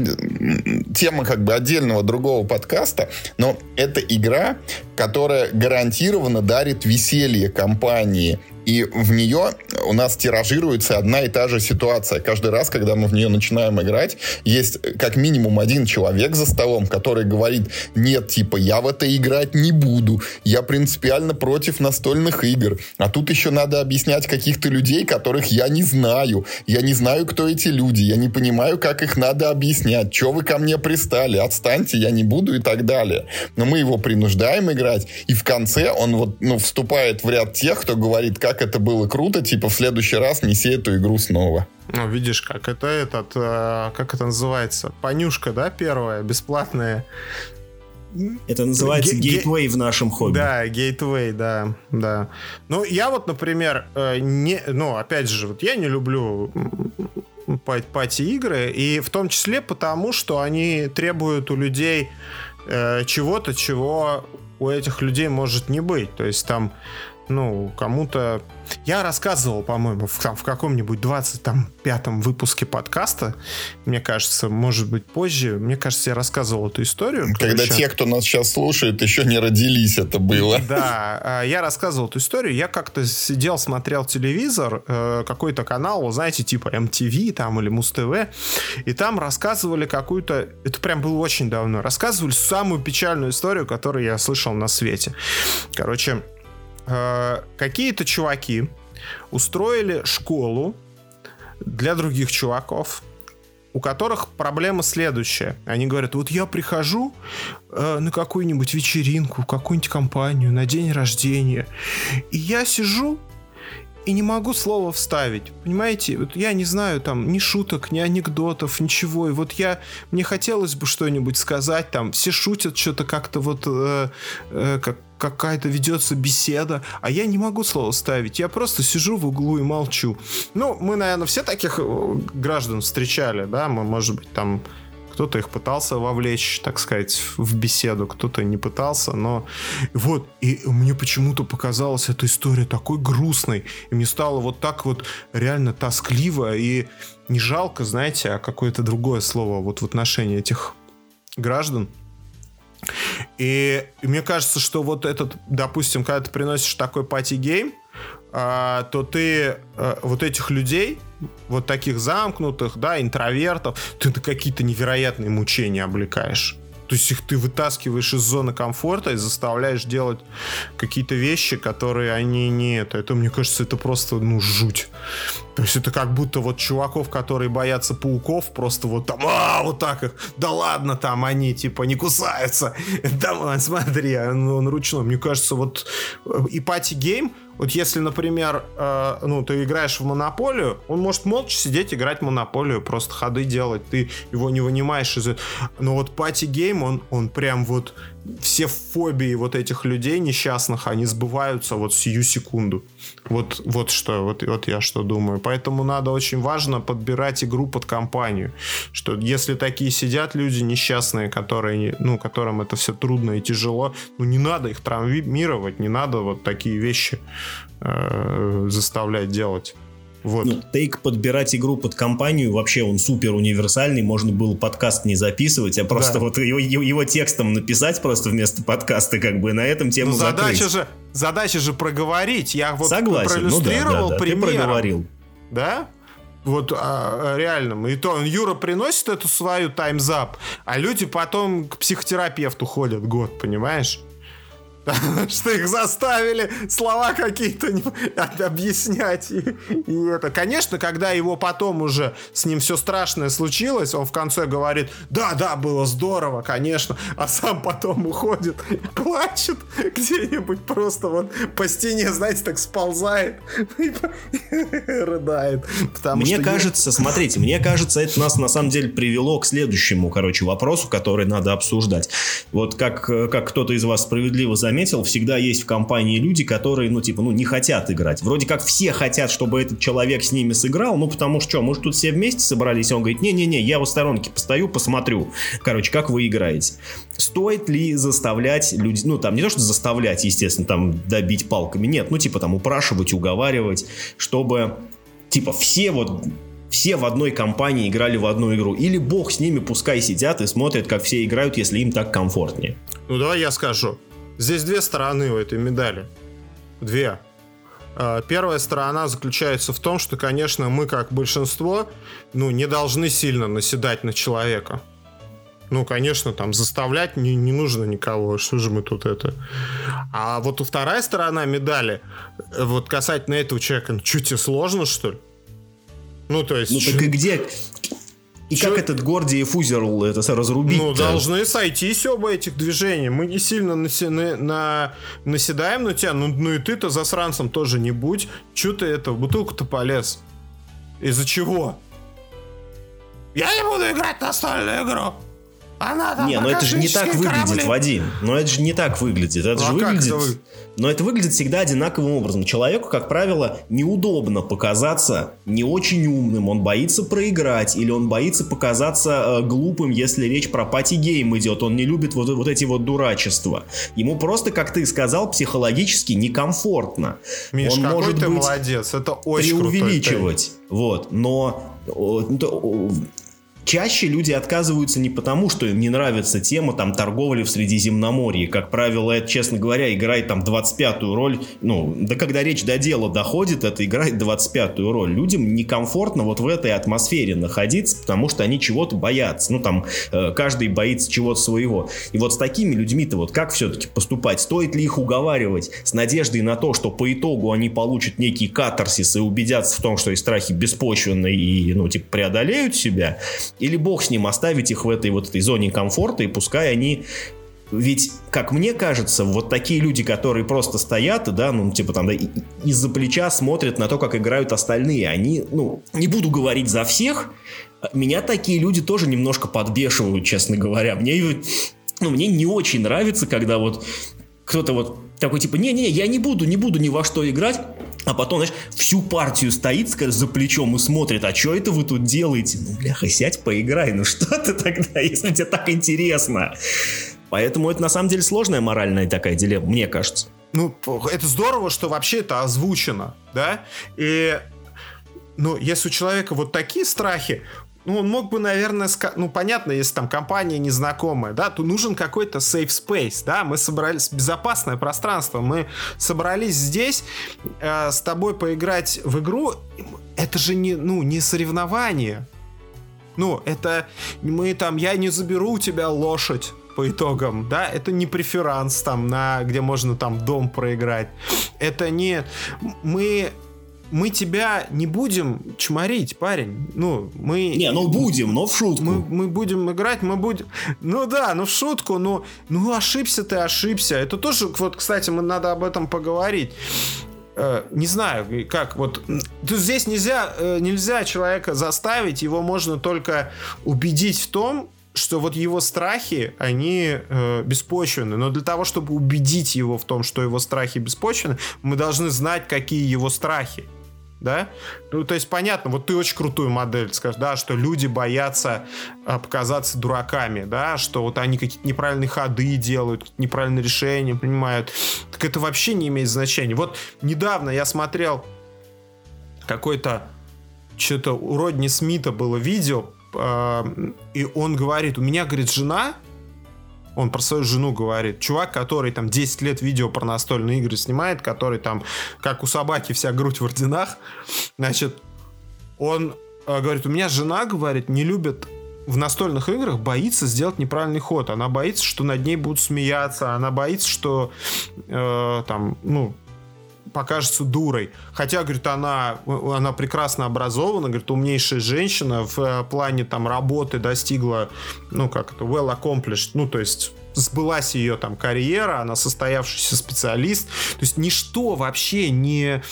тема как бы отдельного другого подкаста, но это игра, которая гарантированно дарит веселье компании и в нее у нас тиражируется одна и та же ситуация. Каждый раз, когда мы в нее начинаем играть, есть как минимум один человек за столом, который говорит, нет, типа, я в это играть не буду, я принципиально против настольных игр. А тут еще надо объяснять каких-то людей, которых я не знаю. Я не знаю, кто эти люди, я не понимаю, как их надо объяснять. Че вы ко мне пристали? Отстаньте, я не буду и так далее. Но мы его принуждаем играть, и в конце он вот, ну, вступает в ряд тех, кто говорит, как это было круто, типа, в следующий раз неси эту игру снова. Ну, видишь, как это этот, э, как это называется, понюшка, да, первая, бесплатная. Это называется гейтвей в нашем хобби. Да, гейтвей, да, да. Ну, я вот, например, э, не, ну, опять же, вот я не люблю пати-игры, и в том числе потому, что они требуют у людей э, чего-то, чего у этих людей может не быть. То есть там ну, кому-то... Я рассказывал, по-моему, в, там, в каком-нибудь 25-м выпуске подкаста, мне кажется, может быть, позже, мне кажется, я рассказывал эту историю. Когда еще... те, кто нас сейчас слушает, еще не родились, это было. Да, а, я рассказывал эту историю, я как-то сидел, смотрел телевизор, э, какой-то канал, знаете, типа MTV там или Муз-ТВ, и там рассказывали какую-то... Это прям было очень давно. Рассказывали самую печальную историю, которую я слышал на свете. Короче, Э, какие-то чуваки устроили школу для других чуваков, у которых проблема следующая. Они говорят, вот я прихожу э, на какую-нибудь вечеринку, какую-нибудь компанию, на день рождения, и я сижу и не могу слова вставить. Понимаете, вот я не знаю там ни шуток, ни анекдотов, ничего. И вот я, мне хотелось бы что-нибудь сказать, там все шутят что-то как-то вот, э, э, как какая-то ведется беседа, а я не могу слово ставить. Я просто сижу в углу и молчу. Ну, мы, наверное, все таких э, граждан встречали, да, мы, может быть, там кто-то их пытался вовлечь, так сказать, в беседу, кто-то не пытался, но вот, и мне почему-то показалась эта история такой грустной, и мне стало вот так вот реально тоскливо и не жалко, знаете, а какое-то другое слово вот в отношении этих граждан. И, мне кажется, что вот этот, допустим, когда ты приносишь такой party game, а, то ты а, вот этих людей, вот таких замкнутых, да, интровертов, ты на какие-то невероятные мучения обрекаешь. То есть их ты вытаскиваешь из зоны комфорта и заставляешь делать какие-то вещи, которые они не это. Это, мне кажется, это просто, ну, жуть. То есть это как будто вот чуваков, которые боятся пауков, просто вот там, а, вот так их, да ладно, там они типа не кусаются. Да, смотри, он, он ручной. Мне кажется, вот и пати гейм, вот если, например, э, ну, ты играешь в монополию, он может молча сидеть, играть в монополию, просто ходы делать, ты его не вынимаешь из... Но вот party game, он, он прям вот все фобии вот этих людей несчастных, они сбываются вот сию секунду. Вот, вот что, вот, вот я что думаю. Поэтому надо очень важно подбирать игру под компанию. Что если такие сидят люди несчастные, которые, ну, которым это все трудно и тяжело, ну не надо их травмировать, не надо вот такие вещи э, заставлять делать. Вот. Ну, take подбирать игру под компанию, вообще он супер универсальный, можно было подкаст не записывать, а просто да. вот его, его текстом написать просто вместо подкаста, как бы на этом тему ну, задача закрыть. же Задача же проговорить. Я вот Согласен. проиллюстрировал ну, да, да, да. примером. Ты проговорил. Да? Вот а, реально. И то Юра приносит эту свою таймзап, а люди потом к психотерапевту ходят год, понимаешь? что их заставили слова какие-то объяснять. И, и это, конечно, когда его потом уже с ним все страшное случилось, он в конце говорит, да, да, было здорово, конечно, а сам потом уходит плачет где-нибудь просто вот по стене, знаете, так сползает и рыдает. Мне кажется, я... смотрите, мне кажется, это нас на самом деле привело к следующему, короче, вопросу, который надо обсуждать. Вот как, как кто-то из вас справедливо заметил, заметил, всегда есть в компании люди, которые, ну, типа, ну, не хотят играть. Вроде как все хотят, чтобы этот человек с ними сыграл, ну, потому что, мы же тут все вместе собрались, и он говорит, не-не-не, я в сторонке постою, посмотрю, короче, как вы играете. Стоит ли заставлять людей, ну, там, не то, что заставлять, естественно, там, добить палками, нет, ну, типа, там, упрашивать, уговаривать, чтобы, типа, все вот все в одной компании играли в одну игру. Или бог с ними, пускай сидят и смотрят, как все играют, если им так комфортнее. Ну давай я скажу. Здесь две стороны у этой медали. Две. А, первая сторона заключается в том, что, конечно, мы, как большинство, ну, не должны сильно наседать на человека. Ну, конечно, там заставлять не, не нужно никого. Что же мы тут это? А вот вторая сторона медали, вот касательно этого человека, ну, что тебе сложно, что ли? Ну, то есть... Ну, так и где, и Чё? как этот Гордиев узел это разрубить? Ну, должны сойтись оба этих движения. Мы не сильно наси- на, на, наседаем на тебя, ну, ну и ты-то засранцем тоже не будь. Чё ты это, в бутылку-то полез? Из-за чего? Я не буду играть настольную игру. Она там Не, но это же не так выглядит, корабли. Вадим. Но это же не так выглядит. Это ну, же а выглядит... Вы... Но это выглядит всегда одинаковым образом. Человеку, как правило, неудобно показаться не очень умным. Он боится проиграть. Или он боится показаться э, глупым, если речь про party game идет. Он не любит вот, вот эти вот дурачества. Ему просто, как ты сказал, психологически некомфортно. Миш, он какой может ты быть молодец. Это очень преувеличивать. Крутой. Вот. Но Чаще люди отказываются не потому, что им не нравится тема там торговли в Средиземноморье. Как правило, это, честно говоря, играет там 25-ю роль. Ну, да когда речь до дела доходит, это играет 25-ю роль. Людям некомфортно вот в этой атмосфере находиться, потому что они чего-то боятся. Ну, там, э, каждый боится чего-то своего. И вот с такими людьми-то вот как все-таки поступать? Стоит ли их уговаривать с надеждой на то, что по итогу они получат некий катарсис и убедятся в том, что их страхи беспочвенны и, ну, типа, преодолеют себя? Или бог с ним, оставить их в этой вот этой зоне комфорта, и пускай они ведь, как мне кажется, вот такие люди, которые просто стоят, да, ну, типа там, да, из-за плеча смотрят на то, как играют остальные, они, ну, не буду говорить за всех, меня такие люди тоже немножко подбешивают, честно говоря. Мне, ну, мне не очень нравится, когда вот кто-то вот такой типа, не-не, я не буду, не буду ни во что играть, а потом, знаешь, всю партию стоит за плечом и смотрит, а что это вы тут делаете? Ну, бляха, сядь, поиграй, ну что ты тогда, если тебе так интересно? Поэтому это на самом деле сложная моральная такая дилемма, мне кажется. Ну, это здорово, что вообще это озвучено, да? И ну, если у человека вот такие страхи, ну, он мог бы, наверное, ска... ну, понятно, если там компания незнакомая, да, то нужен какой-то safe space, да, мы собрались, безопасное пространство, мы собрались здесь э, с тобой поиграть в игру, это же не, ну, не соревнование, ну, это мы там, я не заберу у тебя лошадь, по итогам, да, это не преферанс там, на, где можно там дом проиграть. Это не... Мы мы тебя не будем чморить, парень. Ну, мы... Не, ну будем, но в шутку. Мы, мы будем играть, мы будем... Ну да, ну в шутку, ну, ну ошибся ты, ошибся. Это тоже, вот, кстати, мы надо об этом поговорить. э, не знаю, как вот тут здесь нельзя, э, нельзя человека заставить, его можно только убедить в том, что вот его страхи, они э, беспочвенны. Но для того, чтобы убедить его в том, что его страхи беспочвенны, мы должны знать, какие его страхи да? Ну, то есть, понятно, вот ты очень крутую модель скажешь, да, что люди боятся а, показаться дураками, да, что вот они какие-то неправильные ходы делают, неправильные решения принимают. Так это вообще не имеет значения. Вот недавно я смотрел какой-то что-то у Родни Смита было видео, э, и он говорит, у меня, говорит, жена, он про свою жену говорит. Чувак, который там 10 лет видео про настольные игры снимает, который там, как у собаки, вся грудь в орденах. Значит, он э, говорит, у меня жена, говорит, не любит в настольных играх боится сделать неправильный ход. Она боится, что над ней будут смеяться. Она боится, что э, там, ну, покажется дурой. Хотя, говорит, она, она прекрасно образована, говорит, умнейшая женщина в э, плане там работы достигла, ну, как это, well accomplished, ну, то есть сбылась ее там карьера, она состоявшийся специалист. То есть ничто вообще не,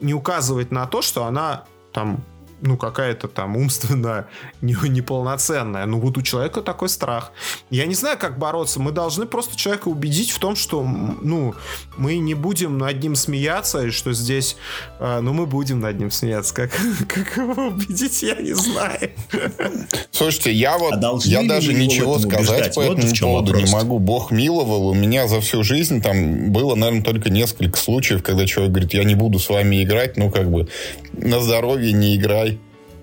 не указывает на то, что она там ну, какая-то там умственно не, неполноценная. Ну, вот у человека такой страх. Я не знаю, как бороться. Мы должны просто человека убедить в том, что, ну, мы не будем над ним смеяться, и что здесь, э, ну, мы будем над ним смеяться. Как, как его убедить, я не знаю. Слушайте, я вот, а я даже ничего сказать по вот этому поводу вопрос. не могу. Бог миловал. У меня за всю жизнь там было, наверное, только несколько случаев, когда человек говорит, я не буду с вами играть, ну, как бы, на здоровье не играй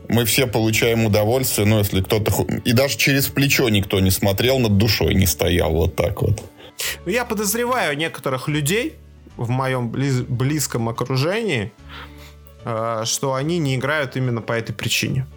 мы все получаем удовольствие, ну, если кто-то... И даже через плечо никто не смотрел, над душой не стоял вот так вот. Ну, я подозреваю некоторых людей в моем близ... близком окружении, э, что они не играют именно по этой причине.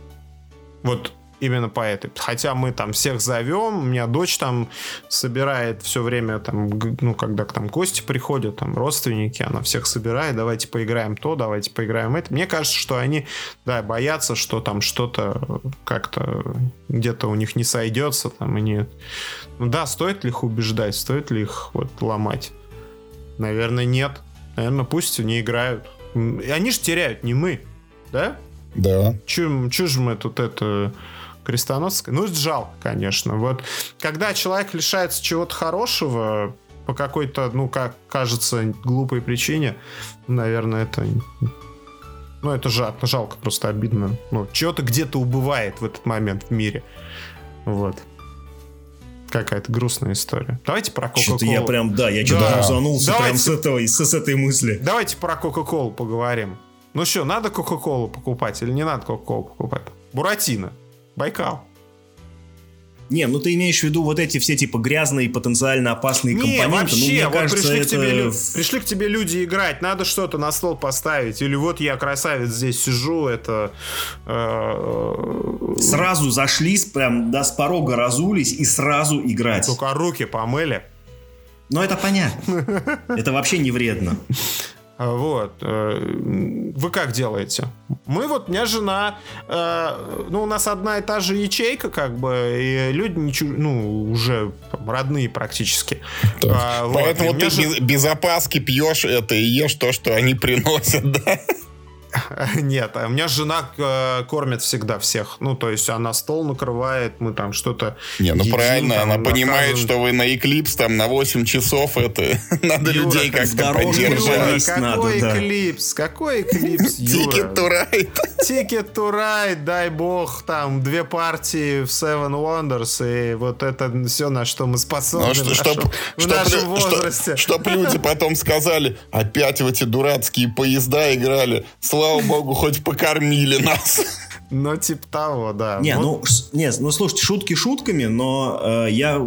Вот именно по этой. Хотя мы там всех зовем, у меня дочь там собирает все время, там, ну, когда к там гости приходят, там, родственники, она всех собирает, давайте поиграем то, давайте поиграем это. Мне кажется, что они, да, боятся, что там что-то как-то где-то у них не сойдется, там, и не... Ну да, стоит ли их убеждать, стоит ли их вот ломать? Наверное, нет. Наверное, пусть не играют. И они же теряют, не мы, да? Да. Чем, чё же мы тут это крестоносцкой. Ну, жалко, конечно. Вот когда человек лишается чего-то хорошего по какой-то, ну, как кажется, глупой причине, наверное, это... Ну, это жалко, жалко, просто обидно. Ну, чего-то где-то убывает в этот момент в мире. Вот какая-то грустная история. Давайте про Кока-Колу. Что-то я прям, да, я что-то да. разанулся прям с, этого, с, с этой мысли. Давайте про Кока-Колу поговорим. Ну что, надо Кока-Колу покупать или не надо Кока-Колу покупать? Буратино. Байкал. Не, ну ты имеешь в виду вот эти все типа грязные, потенциально опасные не, компоненты. Ну, вообще, ну, мне вот кажется, пришли, это... к тебе, пришли к тебе люди играть, надо что-то на стол поставить. Или вот я красавец здесь сижу, это... Э, сразу зашли, прям да, с порога разулись и сразу играть. Только руки помыли. Ну это понятно. Это вообще не вредно. А, вот. Э, вы как делаете? Мы вот, у меня жена, э, ну, у нас одна и та же ячейка, как бы, и люди, ничего, ну, уже родные практически. А, Поэтому вот, ты без, ж... без опаски пьешь это и ешь то, что они приносят, да? Нет, а у меня жена э, кормит всегда всех. Ну, то есть она стол накрывает, мы там что-то Не, ну едим, правильно, там, она понимает, что вы на Эклипс там на 8 часов, это надо Юра, людей как-то поддерживать. Какой Эклипс? Какой Эклипс, Ticket to Ride. Ticket to Ride, дай бог, там две партии в Seven Wonders, и вот это все, на что мы способны ну, что, в, нашем, чтоб, в нашем возрасте. Чтоб люди потом сказали, опять в эти дурацкие поезда играли, слава богу, хоть покормили нас. Ну, типа того, да. Не, ну, не, ну, слушайте, шутки шутками, но э, я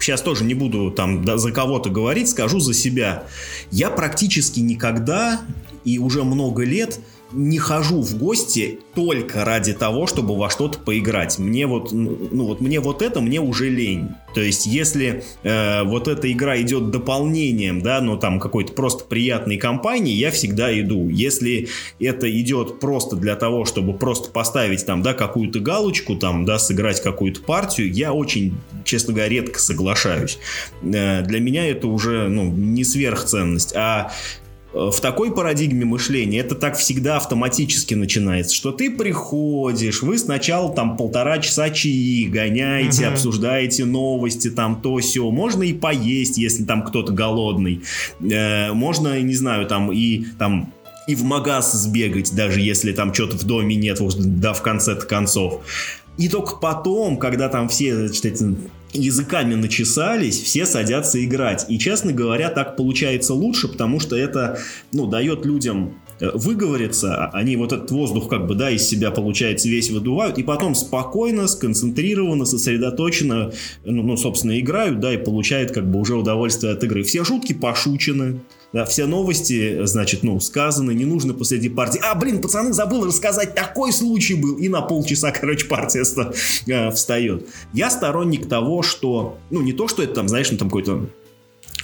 сейчас тоже не буду там да, за кого-то говорить, скажу за себя. Я практически никогда и уже много лет не хожу в гости только ради того, чтобы во что-то поиграть. Мне вот, ну вот мне вот это мне уже лень. То есть, если э, вот эта игра идет дополнением, да, ну там какой-то просто приятной компании, я всегда иду. Если это идет просто для того, чтобы просто поставить там, да, какую-то галочку, там, да, сыграть какую-то партию, я очень, честно говоря, редко соглашаюсь. Э, для меня это уже, ну, не сверхценность, а в такой парадигме мышления это так всегда автоматически начинается, что ты приходишь, вы сначала там полтора часа чаи гоняете, угу. обсуждаете новости, там то все, можно и поесть, если там кто-то голодный, э, можно, не знаю, там и там и в магаз сбегать, даже если там что-то в доме нет, да, в конце концов. И только потом, когда там все, значит, эти языками начесались, все садятся играть. И, честно говоря, так получается лучше, потому что это, ну, дает людям э, выговориться, а они вот этот воздух как бы, да, из себя, получается, весь выдувают, и потом спокойно, сконцентрированно, сосредоточенно, ну, ну собственно, играют, да, и получают как бы уже удовольствие от игры. Все шутки пошучены, да, все новости, значит, ну, сказаны, не нужно посреди партии. А, блин, пацаны, забыл рассказать, такой случай был. И на полчаса, короче, партия э, встает. Я сторонник того, что, ну, не то, что это там, знаешь, ну, там какой-то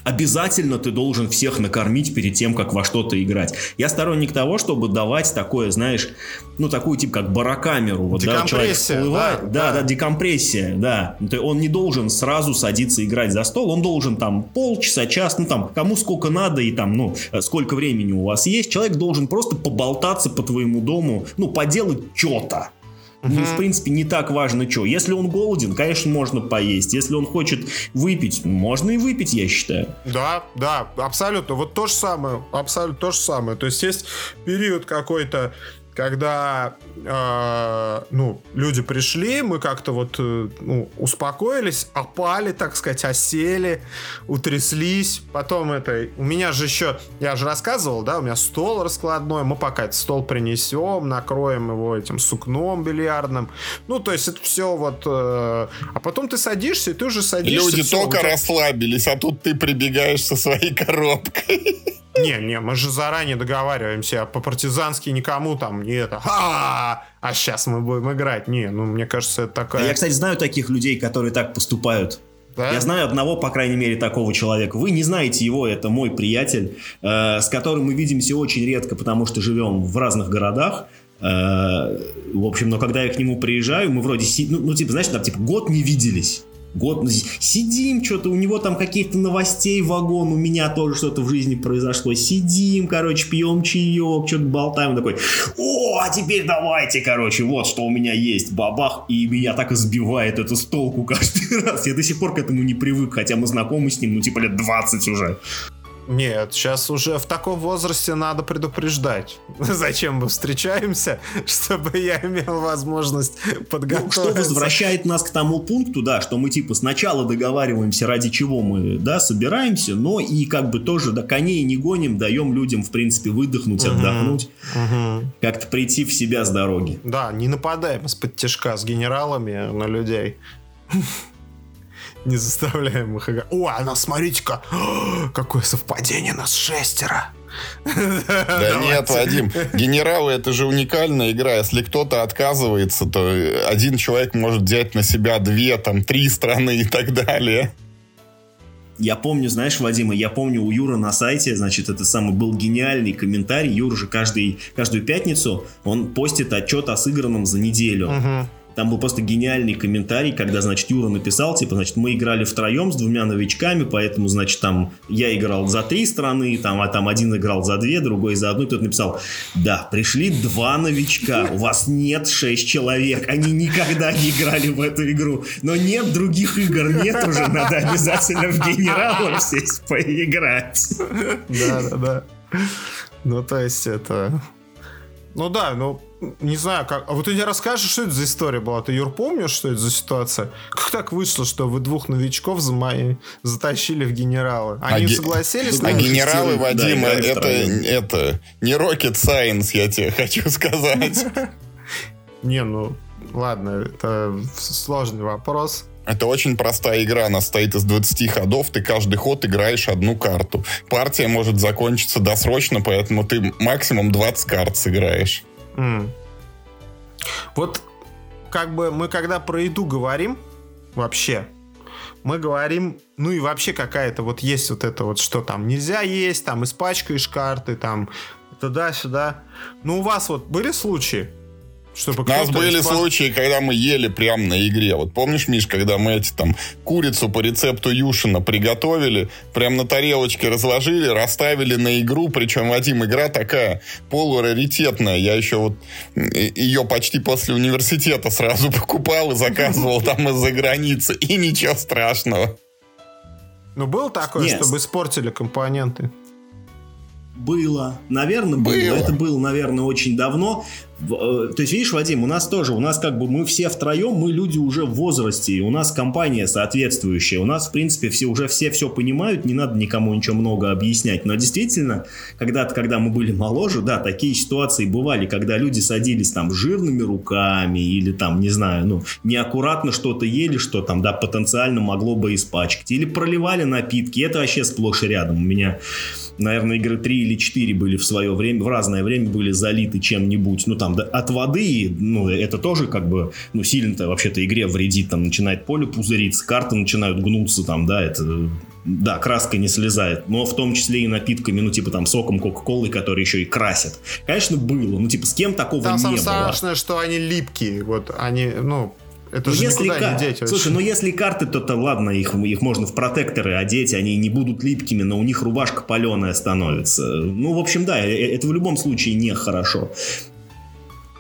обязательно ты должен всех накормить перед тем, как во что-то играть. Я сторонник того, чтобы давать такое, знаешь, ну, такую, типа, как барокамеру. Вот, да, человек всплывает. Да, да, да, да, декомпрессия, да. Он не должен сразу садиться играть за стол, он должен там полчаса, час, ну, там, кому сколько надо и там, ну, сколько времени у вас есть. Человек должен просто поболтаться по твоему дому, ну, поделать что-то. Угу. В принципе, не так важно, что. Если он голоден, конечно, можно поесть. Если он хочет выпить, можно и выпить, я считаю. Да, да, абсолютно. Вот то же самое. Абсолютно то же самое. То есть есть период какой-то когда э, ну, люди пришли, мы как-то вот э, ну, успокоились, опали, так сказать, осели, утряслись. Потом это... У меня же еще... Я же рассказывал, да, у меня стол раскладной. Мы пока этот стол принесем, накроем его этим сукном бильярдным. Ну, то есть это все вот... Э, а потом ты садишься, и ты уже садишься... Люди все, только тебя... расслабились, а тут ты прибегаешь со своей коробкой. Не, не, мы же заранее договариваемся по-партизански никому там не это. А, а сейчас мы будем играть. Не, ну мне кажется, это такая. Я, кстати, знаю таких людей, которые так поступают. Да? Я знаю одного, по крайней мере, такого человека. Вы не знаете его, это мой приятель, э, с которым мы видимся очень редко, потому что живем в разных городах. Э, в общем, но когда я к нему приезжаю, мы вроде, ну, ну типа, знаешь, там, типа, год не виделись год сидим, что-то у него там каких-то новостей вагон, у меня тоже что-то в жизни произошло. Сидим, короче, пьем чаек, что-то болтаем, такой, о, а теперь давайте, короче, вот что у меня есть, бабах, и меня так избивает это с толку каждый раз. Я до сих пор к этому не привык, хотя мы знакомы с ним, ну, типа лет 20 уже. Нет, сейчас уже в таком возрасте надо предупреждать. Зачем мы встречаемся, чтобы я имел возможность подготовиться. Ну, что возвращает нас к тому пункту, да, что мы типа сначала договариваемся, ради чего мы, да, собираемся, но и как бы тоже, да, коней не гоним, даем людям, в принципе, выдохнуть, угу, отдохнуть, угу. как-то прийти в себя с дороги. Да, не нападаем из-под тяжка с генералами на людей не заставляем их играть. О, она, смотрите-ка, какое совпадение, нас шестеро. Да нет, Вадим, генералы это же уникальная игра. Если кто-то отказывается, то один человек может взять на себя две, там, три страны и так далее. Я помню, знаешь, Вадима, я помню у Юры на сайте, значит, это самый был гениальный комментарий. Юра же каждый, каждую пятницу он постит отчет о сыгранном за неделю. Угу. Там был просто гениальный комментарий, когда, значит, Юра написал, типа, значит, мы играли втроем с двумя новичками, поэтому, значит, там я играл за три страны, там, а там один играл за две, другой за одну. И тот написал, да, пришли два новичка, у вас нет шесть человек, они никогда не играли в эту игру, но нет других игр, нет уже, надо обязательно в генералов сесть поиграть. Да, да, да. Ну, то есть это... Ну да, ну не знаю, как... А вот ты не расскажешь, что это за история была? Ты, Юр, помнишь, что это за ситуация? Как так вышло, что вы двух новичков за мои... затащили в генералы? Они а согласились? А генералы, Вадим, да, это, это не rocket science, я тебе хочу сказать. Не, ну, ладно, это сложный вопрос. Это очень простая игра, она состоит из 20 ходов, ты каждый ход играешь одну карту. Партия может закончиться досрочно, поэтому ты максимум 20 карт сыграешь. Mm. Вот как бы мы когда про еду говорим, вообще, мы говорим, ну и вообще какая-то вот есть вот это вот, что там нельзя есть, там испачкаешь карты, там туда-сюда. Ну у вас вот были случаи, Чтобы У нас были испан... случаи, когда мы ели прямо на игре. Вот помнишь, Миш, когда мы эти там курицу по рецепту Юшина приготовили, прям на тарелочке разложили, расставили на игру, причем, Вадим, игра такая полураритетная. Я еще вот ее почти после университета сразу покупал и заказывал там из-за границы. И ничего страшного. Ну, было такое, Нет. чтобы испортили компоненты? Было. Наверное, было. было. Это было, наверное, очень давно. Э, то есть, видишь, Вадим, у нас тоже, у нас как бы мы все втроем, мы люди уже в возрасте, у нас компания соответствующая. У нас, в принципе, все уже все все понимают, не надо никому ничего много объяснять. Но действительно, когда-то, когда мы были моложе, да, такие ситуации бывали, когда люди садились там жирными руками или там, не знаю, ну, неаккуратно что-то ели, что там, да, потенциально могло бы испачкать. Или проливали напитки. Это вообще сплошь и рядом. У меня наверное, игры 3 или 4 были в свое время, в разное время были залиты чем-нибудь. Ну, да, от воды, ну, это тоже как бы, ну, сильно-то вообще-то игре вредит, там, начинает поле пузыриться, карты начинают гнуться, там, да, это да, краска не слезает, но в том числе и напитками, ну, типа там соком Кока-Колы, которые еще и красят. Конечно, было, ну, типа, с кем такого там не было. Там самое страшное, что они липкие, вот, они, ну, это ну, же если никуда кар... не деть Слушай, ну если карты, то, то ладно, их, их можно в протекторы одеть, они не будут липкими, но у них рубашка паленая становится. Ну, в общем, да, э, э, это в любом случае нехорошо.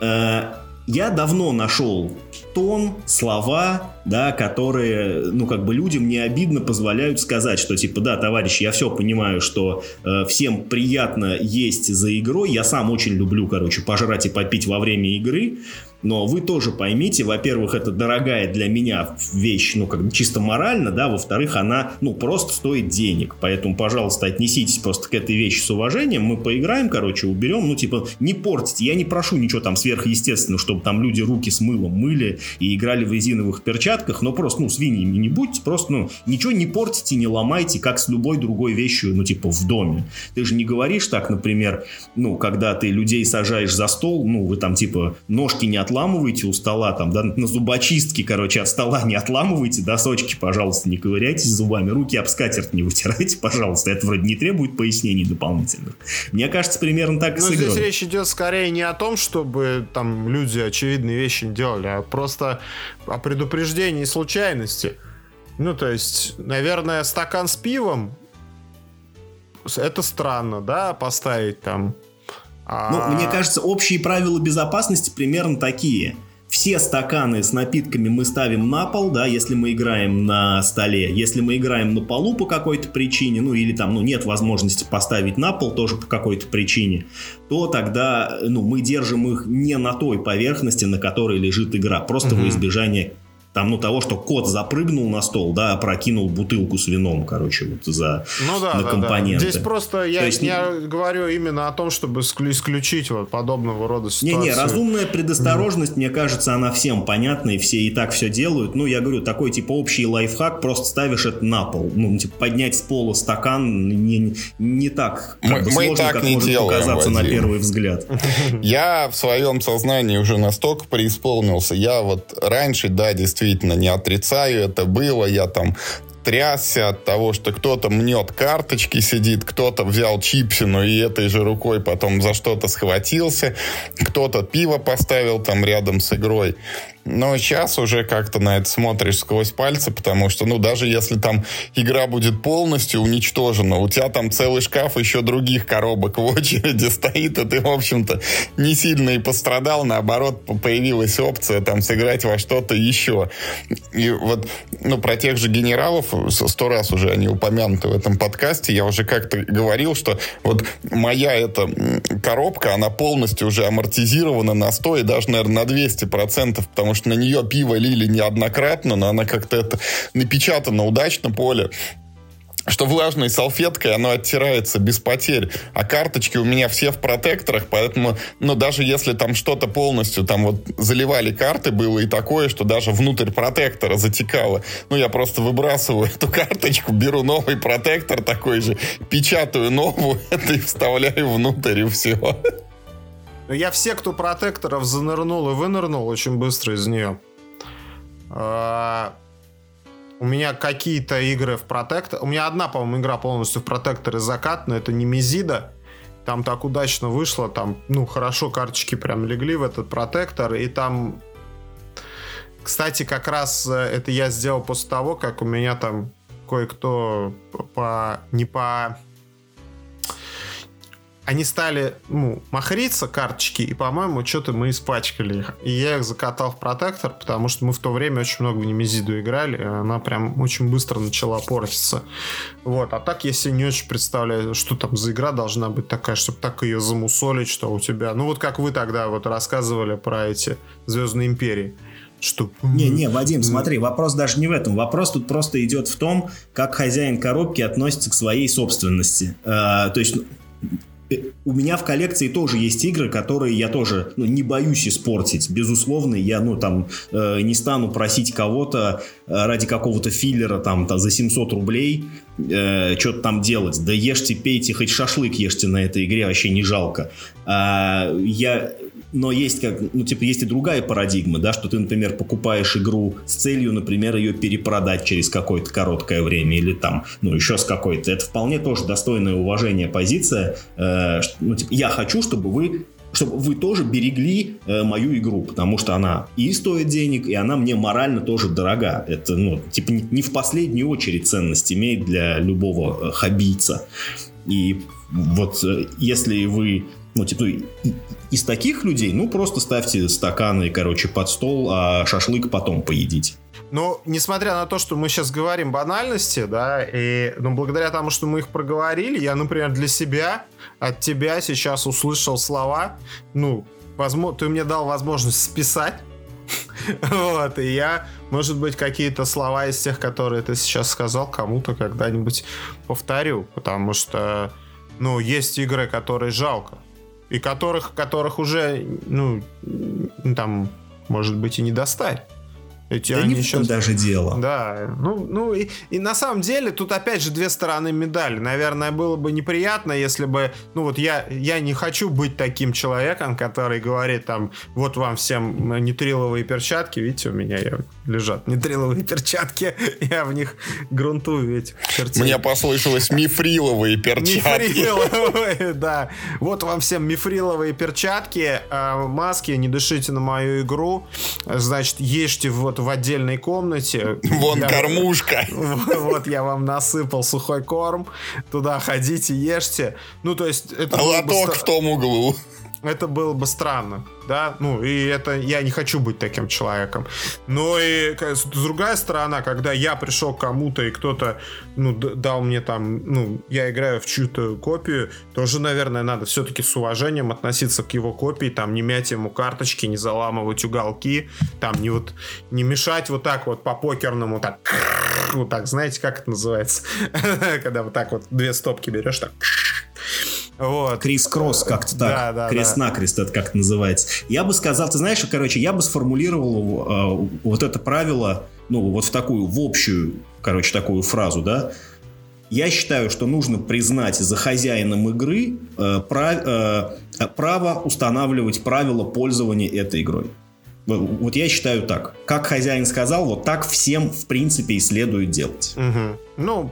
Э, я давно нашел тон, слова, да, которые, ну, как бы людям не обидно позволяют сказать, что, типа, да, товарищ, я все понимаю, что э, всем приятно есть за игрой, я сам очень люблю, короче, пожрать и попить во время игры, но вы тоже поймите, во-первых, это дорогая для меня вещь, ну, как бы чисто морально, да, во-вторых, она, ну, просто стоит денег. Поэтому, пожалуйста, отнеситесь просто к этой вещи с уважением. Мы поиграем, короче, уберем, ну, типа, не портите. Я не прошу ничего там сверхъестественного, чтобы там люди руки с мылом мыли и играли в резиновых перчатках, но просто, ну, свиньями не будьте, просто, ну, ничего не портите, не ломайте, как с любой другой вещью, ну, типа, в доме. Ты же не говоришь так, например, ну, когда ты людей сажаешь за стол, ну, вы там, типа, ножки не отламываете, у стола, там, да, на зубочистке, короче, от стола не отламывайте, досочки, пожалуйста, не ковыряйтесь зубами, руки об скатерть не вытирайте, пожалуйста, это вроде не требует пояснений дополнительных. Мне кажется, примерно так и Ну, здесь речь идет скорее не о том, чтобы там люди очевидные вещи делали, а просто о предупреждении случайности. Ну, то есть, наверное, стакан с пивом это странно, да, поставить там ну, а... мне кажется, общие правила безопасности примерно такие. Все стаканы с напитками мы ставим на пол, да, если мы играем на столе. Если мы играем на полу по какой-то причине, ну или там, ну нет возможности поставить на пол тоже по какой-то причине, то тогда, ну, мы держим их не на той поверхности, на которой лежит игра, просто угу. во избежание там, ну, того, что кот запрыгнул на стол, да, опрокинул бутылку с вином, короче, вот за ну, да, на да, компоненты. Да. Здесь просто я, есть, я не... говорю именно о том, чтобы исключить вот подобного рода ситуации. Не-не, разумная предосторожность, mm. мне кажется, она всем понятна, и все и так все делают. Ну, я говорю, такой, типа, общий лайфхак, просто ставишь это на пол. Ну, типа, поднять с пола стакан не, не так как мы, бы, сложно, так как не может делаем, показаться Вадим. на первый взгляд. Я в своем сознании уже настолько преисполнился. Я вот раньше, да, действительно действительно не отрицаю, это было, я там трясся от того, что кто-то мнет карточки, сидит, кто-то взял чипсину и этой же рукой потом за что-то схватился, кто-то пиво поставил там рядом с игрой. Но сейчас уже как-то на это смотришь сквозь пальцы, потому что, ну, даже если там игра будет полностью уничтожена, у тебя там целый шкаф еще других коробок в очереди стоит, и ты, в общем-то, не сильно и пострадал, наоборот, появилась опция там сыграть во что-то еще. И вот, ну, про тех же генералов, сто раз уже они упомянуты в этом подкасте, я уже как-то говорил, что вот моя эта коробка, она полностью уже амортизирована на 100 и даже, наверное, на 200%, потому что на нее пиво лили неоднократно, но она как-то это напечатана удачно поле что влажной салфеткой оно оттирается без потерь, а карточки у меня все в протекторах, поэтому, ну, даже если там что-то полностью, там вот заливали карты, было и такое, что даже внутрь протектора затекало, ну, я просто выбрасываю эту карточку, беру новый протектор такой же, печатаю новую, это и вставляю внутрь, и все. Я в секту протекторов занырнул и вынырнул очень быстро из нее. А, у меня какие-то игры в протектор... У меня одна, по-моему, игра полностью в протекторе закат, но это не Мизида. там так удачно вышло, там, ну, хорошо карточки прям легли в этот протектор, и там... Кстати, как раз э, это я сделал после того, как у меня там кое-кто по... не по они стали, ну, махриться карточки, и, по-моему, что-то мы испачкали их. И я их закатал в протектор, потому что мы в то время очень много в Немезиду играли, и она прям очень быстро начала портиться. Вот, а так я себе не очень представляю, что там за игра должна быть такая, чтобы так ее замусолить, что у тебя... Ну, вот как вы тогда вот рассказывали про эти Звездные Империи что... Не, не, Вадим, смотри, вопрос даже не в этом. Вопрос тут просто идет в том, как хозяин коробки относится к своей собственности. Э, то есть у меня в коллекции тоже есть игры, которые я тоже ну, не боюсь испортить. Безусловно, я ну, там, э, не стану просить кого-то э, ради какого-то филлера там, там, за 700 рублей э, что-то там делать. Да ешьте, пейте, хоть шашлык ешьте на этой игре, вообще не жалко. А, я но есть как, ну, типа, есть и другая парадигма, да, что ты, например, покупаешь игру с целью, например, ее перепродать через какое-то короткое время или там, ну, еще с какой-то. Это вполне тоже достойное уважение позиция. Э, ну, типа, я хочу, чтобы вы чтобы вы тоже берегли э, мою игру, потому что она и стоит денег, и она мне морально тоже дорога. Это, ну, типа, не, не в последнюю очередь ценность имеет для любого э, хоббийца. И вот э, если вы ну, типа, из таких людей, ну, просто ставьте стаканы, короче, под стол, а шашлык потом поедите. Ну, несмотря на то, что мы сейчас говорим банальности, да, и, ну, благодаря тому, что мы их проговорили, я, например, для себя, от тебя сейчас услышал слова, ну, возможно, ты мне дал возможность списать, вот, и я, может быть, какие-то слова из тех, которые ты сейчас сказал, кому-то когда-нибудь повторю, потому что, ну, есть игры, которые жалко и которых, которых уже, ну, там, может быть, и не достать. Эти да они не в сейчас... даже дело. Да, ну, ну и, и на самом деле тут опять же две стороны медали. Наверное, было бы неприятно, если бы, ну вот я, я не хочу быть таким человеком, который говорит там, вот вам всем нитриловые перчатки, видите, у меня лежат нитриловые перчатки, я в них грунтую ведь. Мне послышалось мифриловые перчатки. Мифриловые, да. Вот вам всем мифриловые перчатки, а, маски, не дышите на мою игру, значит, ешьте вот в отдельной комнате. Вон я, кормушка. Вот я вам насыпал сухой корм. Туда ходите, ешьте. Ну, то есть... Это Лоток в том углу. Это было бы странно да, ну, и это я не хочу быть таким человеком. Но и другая сторона, когда я пришел к кому-то, и кто-то, ну, дал мне там, ну, я играю в чью-то копию, тоже, наверное, надо все-таки с уважением относиться к его копии, там, не мять ему карточки, не заламывать уголки, там, не вот, не мешать вот так вот по покерному, так, вот так, знаете, как это называется? Когда вот так вот две стопки берешь, так, вот. Крис-кросс как-то так. Да, да, Крест-накрест это как называется. Я бы сказал, ты знаешь, короче, я бы сформулировал э, вот это правило, ну, вот в такую, в общую, короче, такую фразу, да. Я считаю, что нужно признать за хозяином игры э, прав, э, право устанавливать правила пользования этой игрой. Вот я считаю так. Как хозяин сказал, вот так всем, в принципе, и следует делать. Угу. Ну,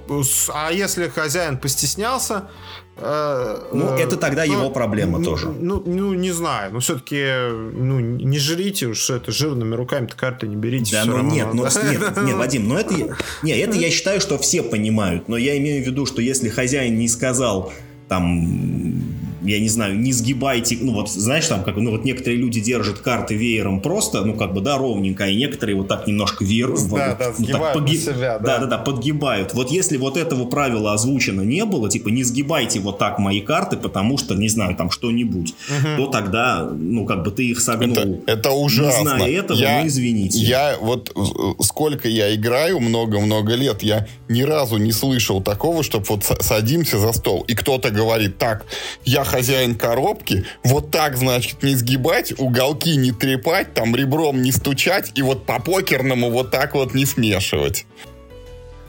а если хозяин постеснялся, Э, ну, э, это тогда ну, его проблема ну, тоже. Ну, ну, не знаю. Но все-таки ну, не жрите уж это жирными руками-то карты не берите. Да, ну нет, ну, нет, нет, Вадим, ну это, нет, это я считаю, что все понимают. Но я имею в виду, что если хозяин не сказал там я не знаю, не сгибайте, ну вот знаешь, там как, ну вот некоторые люди держат карты веером просто, ну как бы, да, ровненько, и некоторые вот так немножко вверх, да, да, ну, так, подги... себя, да. да, да, да, подгибают. Вот если вот этого правила озвучено не было, типа не сгибайте вот так мои карты, потому что, не знаю, там что-нибудь, угу. то тогда, ну как бы ты их согнул. Это, это ужасно. Не зная этого, я, ну извините. Я вот сколько я играю, много-много лет, я ни разу не слышал такого, чтобы вот садимся за стол, и кто-то говорит, так, я хозяин коробки, вот так, значит, не сгибать, уголки не трепать, там ребром не стучать, и вот по покерному вот так вот не смешивать.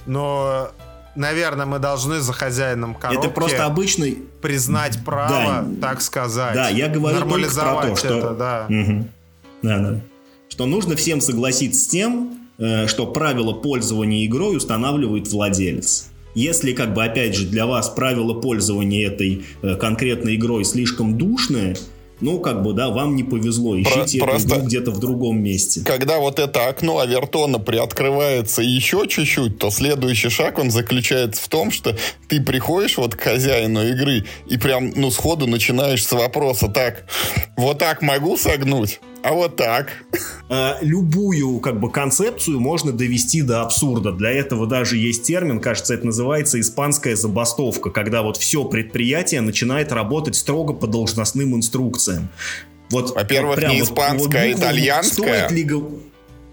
Но наверное, мы должны за хозяином коробки... Это просто обычный... Признать право, да, так сказать. Да, я говорю только про то, что... Это, да. Угу. да, да. Что нужно всем согласиться с тем, э, что правила пользования игрой устанавливает владелец. Если, как бы, опять же, для вас правила пользования этой э, конкретной игрой слишком душные, ну, как бы, да, вам не повезло. Ищите Про- эту игру где-то в другом месте. Когда вот это окно Авертона приоткрывается еще чуть-чуть, то следующий шаг, он заключается в том, что ты приходишь вот к хозяину игры и прям, ну, сходу начинаешь с вопроса, так, вот так могу согнуть? А вот так. А, любую как бы концепцию можно довести до абсурда. Для этого даже есть термин, кажется, это называется испанская забастовка, когда вот все предприятие начинает работать строго по должностным инструкциям. Вот, Во-первых, вот не испанская, вот, вот а итальянская. Стоит ли,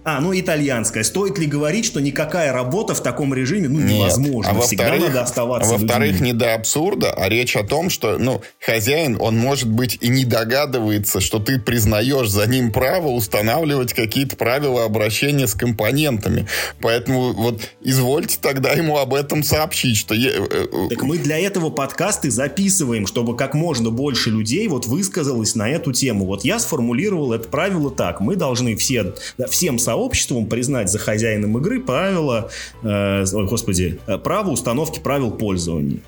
а, ну итальянская. Стоит ли говорить, что никакая работа в таком режиме ну, невозможна? Нет. А Всегда надо оставаться а Во-вторых, не до абсурда, а речь о том, что ну, хозяин, он может быть и не догадывается, что ты признаешь за ним право устанавливать какие-то правила обращения с компонентами. Поэтому вот извольте тогда ему об этом сообщить, что... Э, э, так мы для этого подкасты записываем, чтобы как можно больше людей вот высказалось на эту тему. Вот я сформулировал это правило так. Мы должны все, всем сообществом признать за хозяином игры правила, э, господи, э, право установки правил пользования.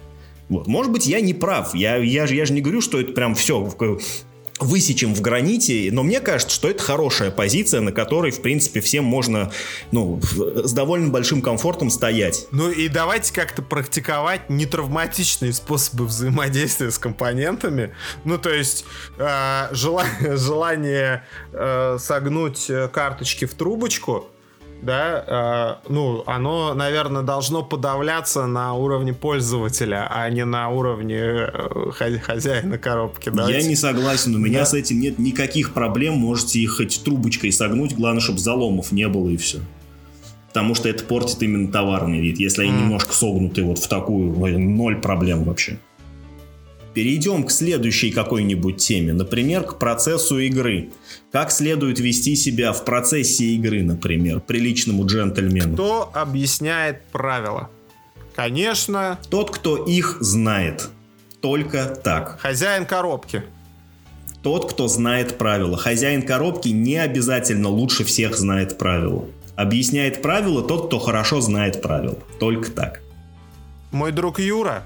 Вот. Может быть, я не прав. Я, я, же, я же не говорю, что это прям все высечем в граните, но мне кажется, что это хорошая позиция, на которой, в принципе, всем можно, ну, с довольно большим комфортом стоять. Ну и давайте как-то практиковать нетравматичные способы взаимодействия с компонентами. Ну, то есть э, желание, желание э, согнуть карточки в трубочку, да, э, ну, оно, наверное, должно подавляться на уровне пользователя, а не на уровне э, хозяина коробки. Давайте. Я не согласен, у меня да? с этим нет никаких проблем, можете их хоть трубочкой согнуть, главное, чтобы заломов не было и все. Потому что это портит именно товарный вид. Если они mm. немножко согнуты вот в такую, ноль проблем вообще. Перейдем к следующей какой-нибудь теме, например, к процессу игры. Как следует вести себя в процессе игры, например, приличному джентльмену? Кто объясняет правила? Конечно... Тот, кто их знает. Только так. Хозяин коробки. Тот, кто знает правила. Хозяин коробки не обязательно лучше всех знает правила. Объясняет правила тот, кто хорошо знает правила. Только так. Мой друг Юра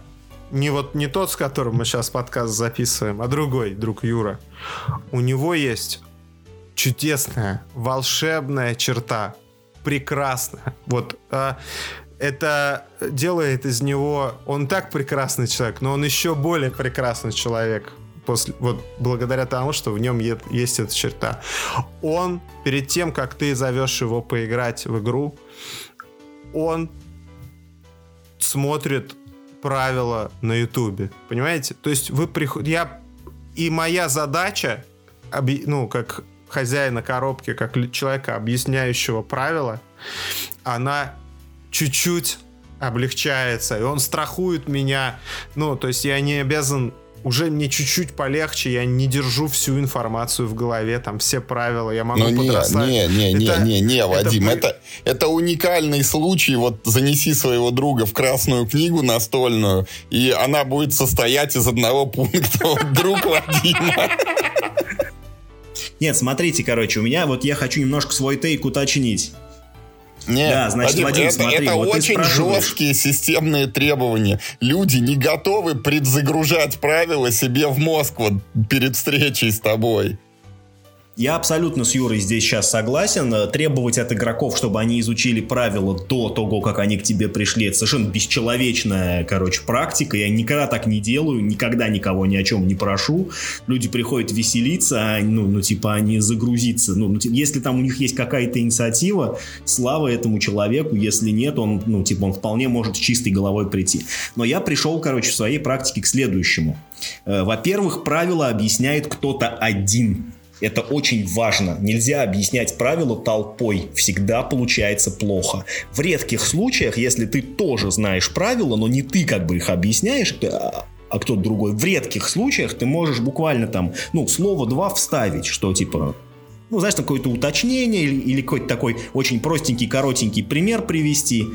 не вот не тот, с которым мы сейчас подкаст записываем, а другой друг Юра. У него есть чудесная, волшебная черта. Прекрасная. Вот а, это делает из него... Он так прекрасный человек, но он еще более прекрасный человек. После, вот благодаря тому, что в нем есть эта черта. Он, перед тем, как ты зовешь его поиграть в игру, он смотрит правила на Ютубе. Понимаете? То есть вы приходите... Я... И моя задача, ну, как хозяина коробки, как человека, объясняющего правила, она чуть-чуть облегчается, и он страхует меня. Ну, то есть я не обязан уже мне чуть-чуть полегче, я не держу всю информацию в голове, там все правила, я могу Но подраставить. Не, не, не, это, не, не, Вадим, это, это, это уникальный случай, вот занеси своего друга в красную книгу настольную, и она будет состоять из одного пункта, вот друг Вадима. Нет, смотрите, короче, у меня вот я хочу немножко свой тейк уточнить. Нет, да, значит, Вадим, Вадим, это, смотри, это вот очень жесткие системные требования. Люди не готовы предзагружать правила себе в мозг вот перед встречей с тобой. Я абсолютно с Юрой здесь сейчас согласен. Требовать от игроков, чтобы они изучили правила до того, как они к тебе пришли, это совершенно бесчеловечная, короче, практика. Я никогда так не делаю, никогда никого ни о чем не прошу. Люди приходят веселиться, а, ну, ну типа, они загрузиться. Ну, ну, типа, если там у них есть какая-то инициатива, слава этому человеку. Если нет, он, ну, типа, он вполне может с чистой головой прийти. Но я пришел, короче, в своей практике к следующему. Э, во-первых, правила объясняет кто-то один это очень важно. Нельзя объяснять правила толпой. Всегда получается плохо. В редких случаях, если ты тоже знаешь правила, но не ты как бы их объясняешь, а, а кто-то другой, в редких случаях ты можешь буквально там, ну, слово два вставить, что типа, ну, знаешь, какое-то уточнение или, или какой-то такой очень простенький, коротенький пример привести.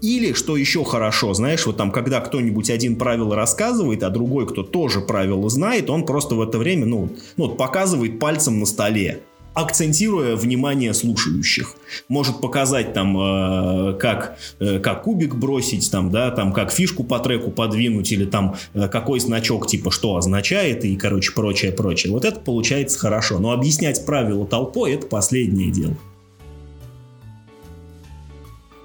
Или, что еще хорошо, знаешь, вот там, когда кто-нибудь один правило рассказывает, а другой, кто тоже правила знает, он просто в это время, ну, ну показывает пальцем на столе. акцентируя внимание слушающих. Может показать там, э, как, э, как кубик бросить, там, да, там, как фишку по треку подвинуть, или там э, какой значок типа что означает, и, короче, прочее, прочее. Вот это получается хорошо. Но объяснять правила толпой это последнее дело.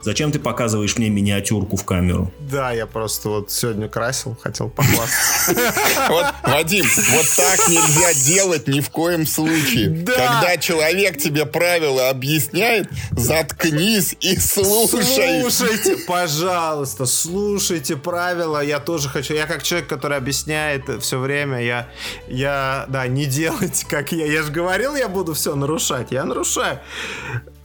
Зачем ты показываешь мне миниатюрку в камеру? Да, я просто вот сегодня красил, хотел похвастаться. Вот, Вадим, вот так нельзя делать ни в коем случае. Да. Когда человек тебе правила объясняет, заткнись и слушай. Слушайте, пожалуйста, слушайте правила. Я тоже хочу. Я как человек, который объясняет все время, я, я, да, не делайте, как я. Я же говорил, я буду все нарушать. Я нарушаю.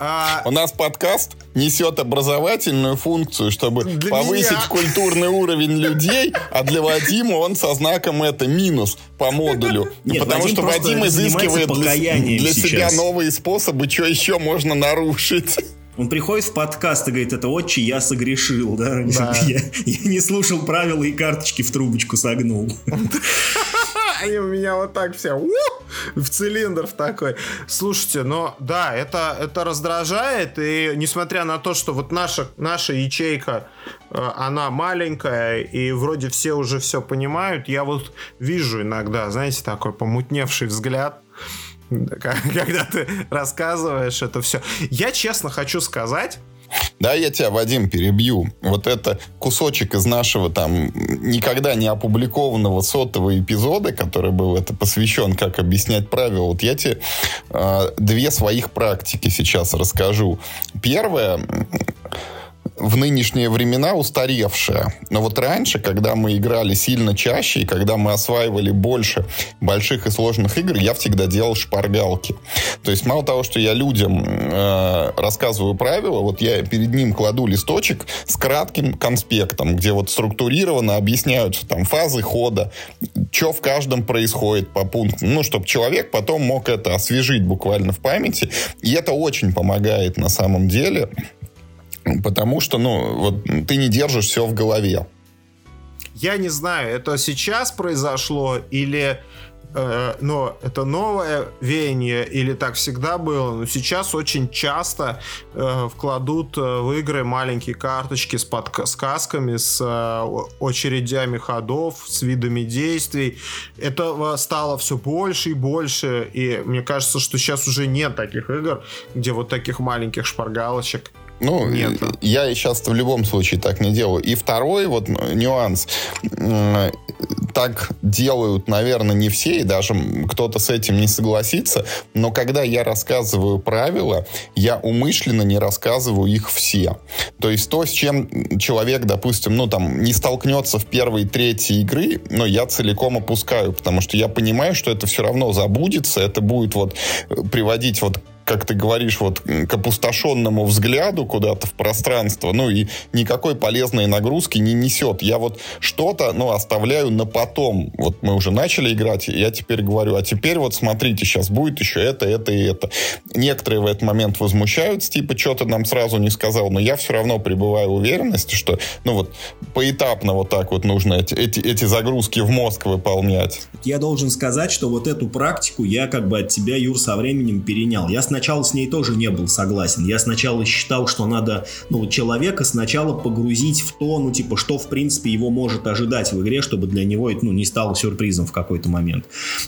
А, У нас подкаст несет образовательную функцию, чтобы Для повысить меня. культурный уровень людей, а для Вадима он со знаком это минус по модулю. Нет, Потому Вадим что Вадим изыскивает для, для себя новые способы, что еще можно нарушить. Он приходит в подкаст и говорит, это отче, я согрешил, да? Да. Я, я не слушал правила и карточки в трубочку согнул. Они у меня вот так все в цилиндр в такой. Слушайте, но да, это, это раздражает, и несмотря на то, что вот наша, наша ячейка, э, она маленькая, и вроде все уже все понимают, я вот вижу иногда, знаете, такой помутневший взгляд, когда ты рассказываешь это все. Я честно хочу сказать, Да, я тебя, Вадим, перебью. Вот это кусочек из нашего там никогда не опубликованного сотого эпизода, который был это посвящен, как объяснять правила. Вот я тебе э, две своих практики сейчас расскажу. Первое, в нынешние времена устаревшая. Но вот раньше, когда мы играли сильно чаще, и когда мы осваивали больше больших и сложных игр, я всегда делал шпаргалки. То есть мало того, что я людям э, рассказываю правила, вот я перед ним кладу листочек с кратким конспектом, где вот структурированно объясняются там фазы хода, что в каждом происходит по пунктам, ну, чтобы человек потом мог это освежить буквально в памяти. И это очень помогает на самом деле. Потому что, ну, вот ты не держишь все в голове. Я не знаю, это сейчас произошло или э, но это новое веяние или так всегда было, но сейчас очень часто э, вкладут э, в игры маленькие карточки с подсказками, с э, очередями ходов, с видами действий. Этого стало все больше и больше, и мне кажется, что сейчас уже нет таких игр, где вот таких маленьких шпаргалочек. Ну, Нет. я сейчас в любом случае так не делаю. И второй вот нюанс. М, Так делают, наверное, не все, и даже кто-то с этим не согласится. Но когда я рассказываю правила, я умышленно не рассказываю их все. То есть то, с чем человек, допустим, ну там не столкнется в первой трети игры, но я целиком опускаю, потому что я понимаю, что это все равно забудется, это будет вот э, приводить вот как ты говоришь, вот к опустошенному взгляду куда-то в пространство, ну и никакой полезной нагрузки не несет. Я вот что-то, ну, оставляю на потом. Вот мы уже начали играть, я теперь говорю, а теперь вот смотрите, сейчас будет еще это, это и это. Некоторые в этот момент возмущаются, типа, что ты нам сразу не сказал, но я все равно пребываю в уверенности, что, ну вот, поэтапно вот так вот нужно эти, эти, эти загрузки в мозг выполнять. Я должен сказать, что вот эту практику я как бы от тебя, Юр, со временем перенял. Я сначала с ней тоже не был согласен. Я сначала считал, что надо ну, человека сначала погрузить в то, ну, типа, что, в принципе, его может ожидать в игре, чтобы для него это ну, не стало сюрпризом в какой-то момент.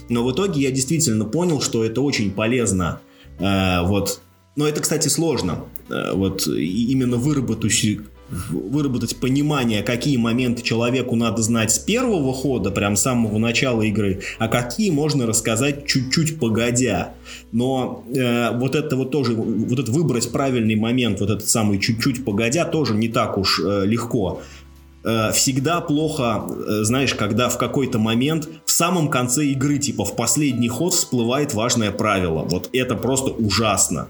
Но в итоге я действительно понял, что это очень полезно. Э, вот. Но это, кстати, сложно. Э, вот именно выработать выработать понимание, какие моменты человеку надо знать с первого хода, прям с самого начала игры, а какие можно рассказать чуть-чуть погодя. Но э, вот это вот тоже, вот это выбрать правильный момент, вот этот самый чуть-чуть погодя, тоже не так уж э, легко. Э, всегда плохо, э, знаешь, когда в какой-то момент в самом конце игры, типа в последний ход всплывает важное правило. Вот это просто ужасно.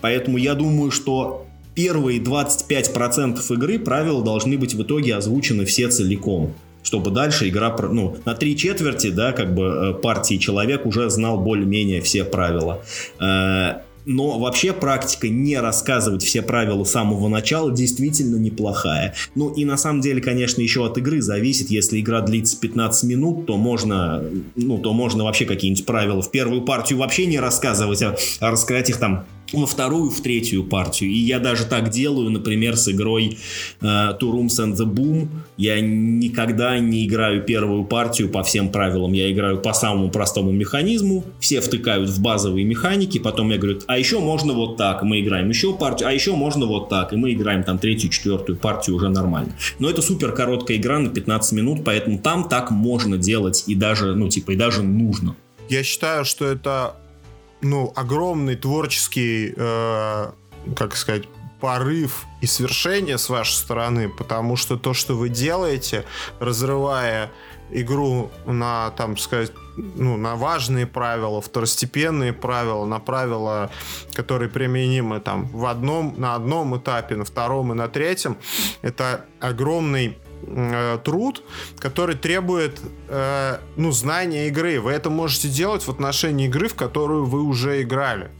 Поэтому я думаю, что первые 25% игры правила должны быть в итоге озвучены все целиком чтобы дальше игра, ну, на три четверти, да, как бы э, партии человек уже знал более-менее все правила. Э, Но вообще практика не рассказывать все правила с самого начала действительно неплохая. Ну и на самом деле, конечно, еще от игры зависит. Если игра длится 15 минут, то можно, ну, то можно вообще какие-нибудь правила в первую партию вообще не рассказывать, а, а рассказать их там во вторую, в третью партию. И я даже так делаю, например, с игрой э, Two Rooms and the Boom. Я никогда не играю первую партию по всем правилам. Я играю по самому простому механизму. Все втыкают в базовые механики. Потом я говорю, а еще можно вот так. Мы играем еще партию. А еще можно вот так. И мы играем там третью, четвертую партию уже нормально. Но это супер короткая игра на 15 минут. Поэтому там так можно делать. И даже, ну, типа, и даже нужно. Я считаю, что это ну, огромный творческий, э, как сказать, порыв и свершение с вашей стороны, потому что то, что вы делаете, разрывая игру на, там, сказать, ну, на важные правила, второстепенные правила, на правила, которые применимы там в одном, на одном этапе, на втором и на третьем, это огромный э, труд, который требует э, ну, знания игры. Вы это можете делать в отношении игры, в которую вы уже играли.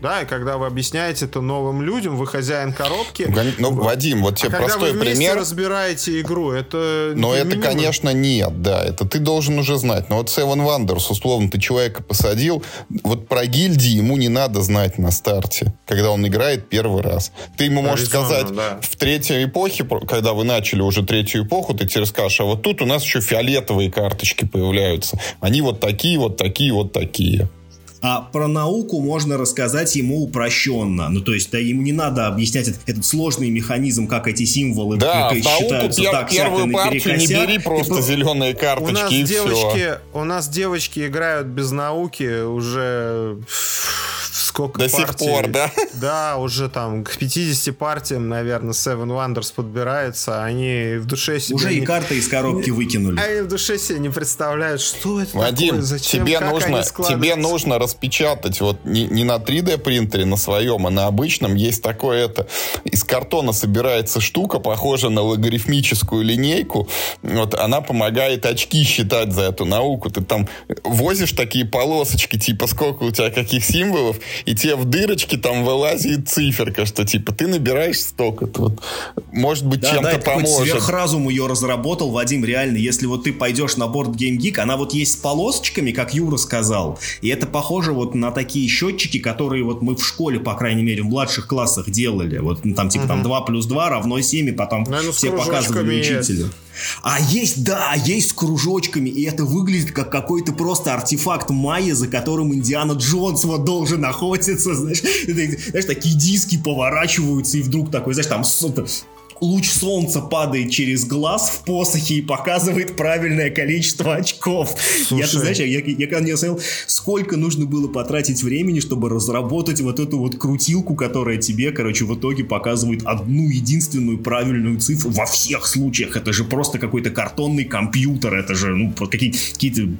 Да, и когда вы объясняете это новым людям, вы хозяин коробки. Ну, Вадим, вот тебе а простой когда вы пример. разбираете игру, это... Но это, конечно, нет, да. Это ты должен уже знать. Но вот Seven Wonders, условно, ты человека посадил. Вот про гильдии ему не надо знать на старте, когда он играет первый раз. Ты ему можешь сказать, да. в третьей эпохе, когда вы начали уже третью эпоху, ты тебе расскажешь, а вот тут у нас еще фиолетовые карточки появляются. Они вот такие, вот такие, вот такие. А про науку можно рассказать ему упрощенно. Ну, то есть, да, ему не надо объяснять этот, этот сложный механизм, как эти символы да, как, считаются пер, так, первую партию не бери просто и, зеленые карточки у нас и девочки, все. У нас девочки играют без науки уже сколько До партий. сих пор, да? Да, уже там к 50 партиям, наверное, Seven Wonders подбирается. Они в душе себе... Уже не... и карты из коробки выкинули. Они в душе себе не представляют, что это Вадим, такое, зачем, тебе нужно, тебе нужно распечатать вот не, не на 3D принтере на своем, а на обычном. Есть такое это. Из картона собирается штука, похожая на логарифмическую линейку. Вот она помогает очки считать за эту науку. Ты там возишь такие полосочки, типа сколько у тебя каких символов, и тебе в дырочке там вылазит циферка, что типа ты набираешь столько-то. Вот, может быть, да, чем-то да, поможет. Сверхразум ее разработал, Вадим, реально. Если вот ты пойдешь на борт Game Geek, она вот есть с полосочками, как Юра сказал. И это похоже вот на такие счетчики, которые вот мы в школе, по крайней мере, в младших классах делали. Вот ну, там типа угу. там 2 плюс 2 равно 7, и потом Наверное, все показывали учителю. Есть. А есть, да, есть с кружочками, и это выглядит как какой-то просто артефакт майя, за которым Индиана Джонс вот должен охотиться, знаешь. Знаешь, такие диски поворачиваются, и вдруг такой, знаешь, там луч солнца падает через глаз в посохе и показывает правильное количество очков. Слушай. Я, ты знаешь, я, я, я, я смотрел, сколько нужно было потратить времени, чтобы разработать вот эту вот крутилку, которая тебе, короче, в итоге показывает одну единственную правильную цифру во всех случаях. Это же просто какой-то картонный компьютер, это же, ну, какие-то какие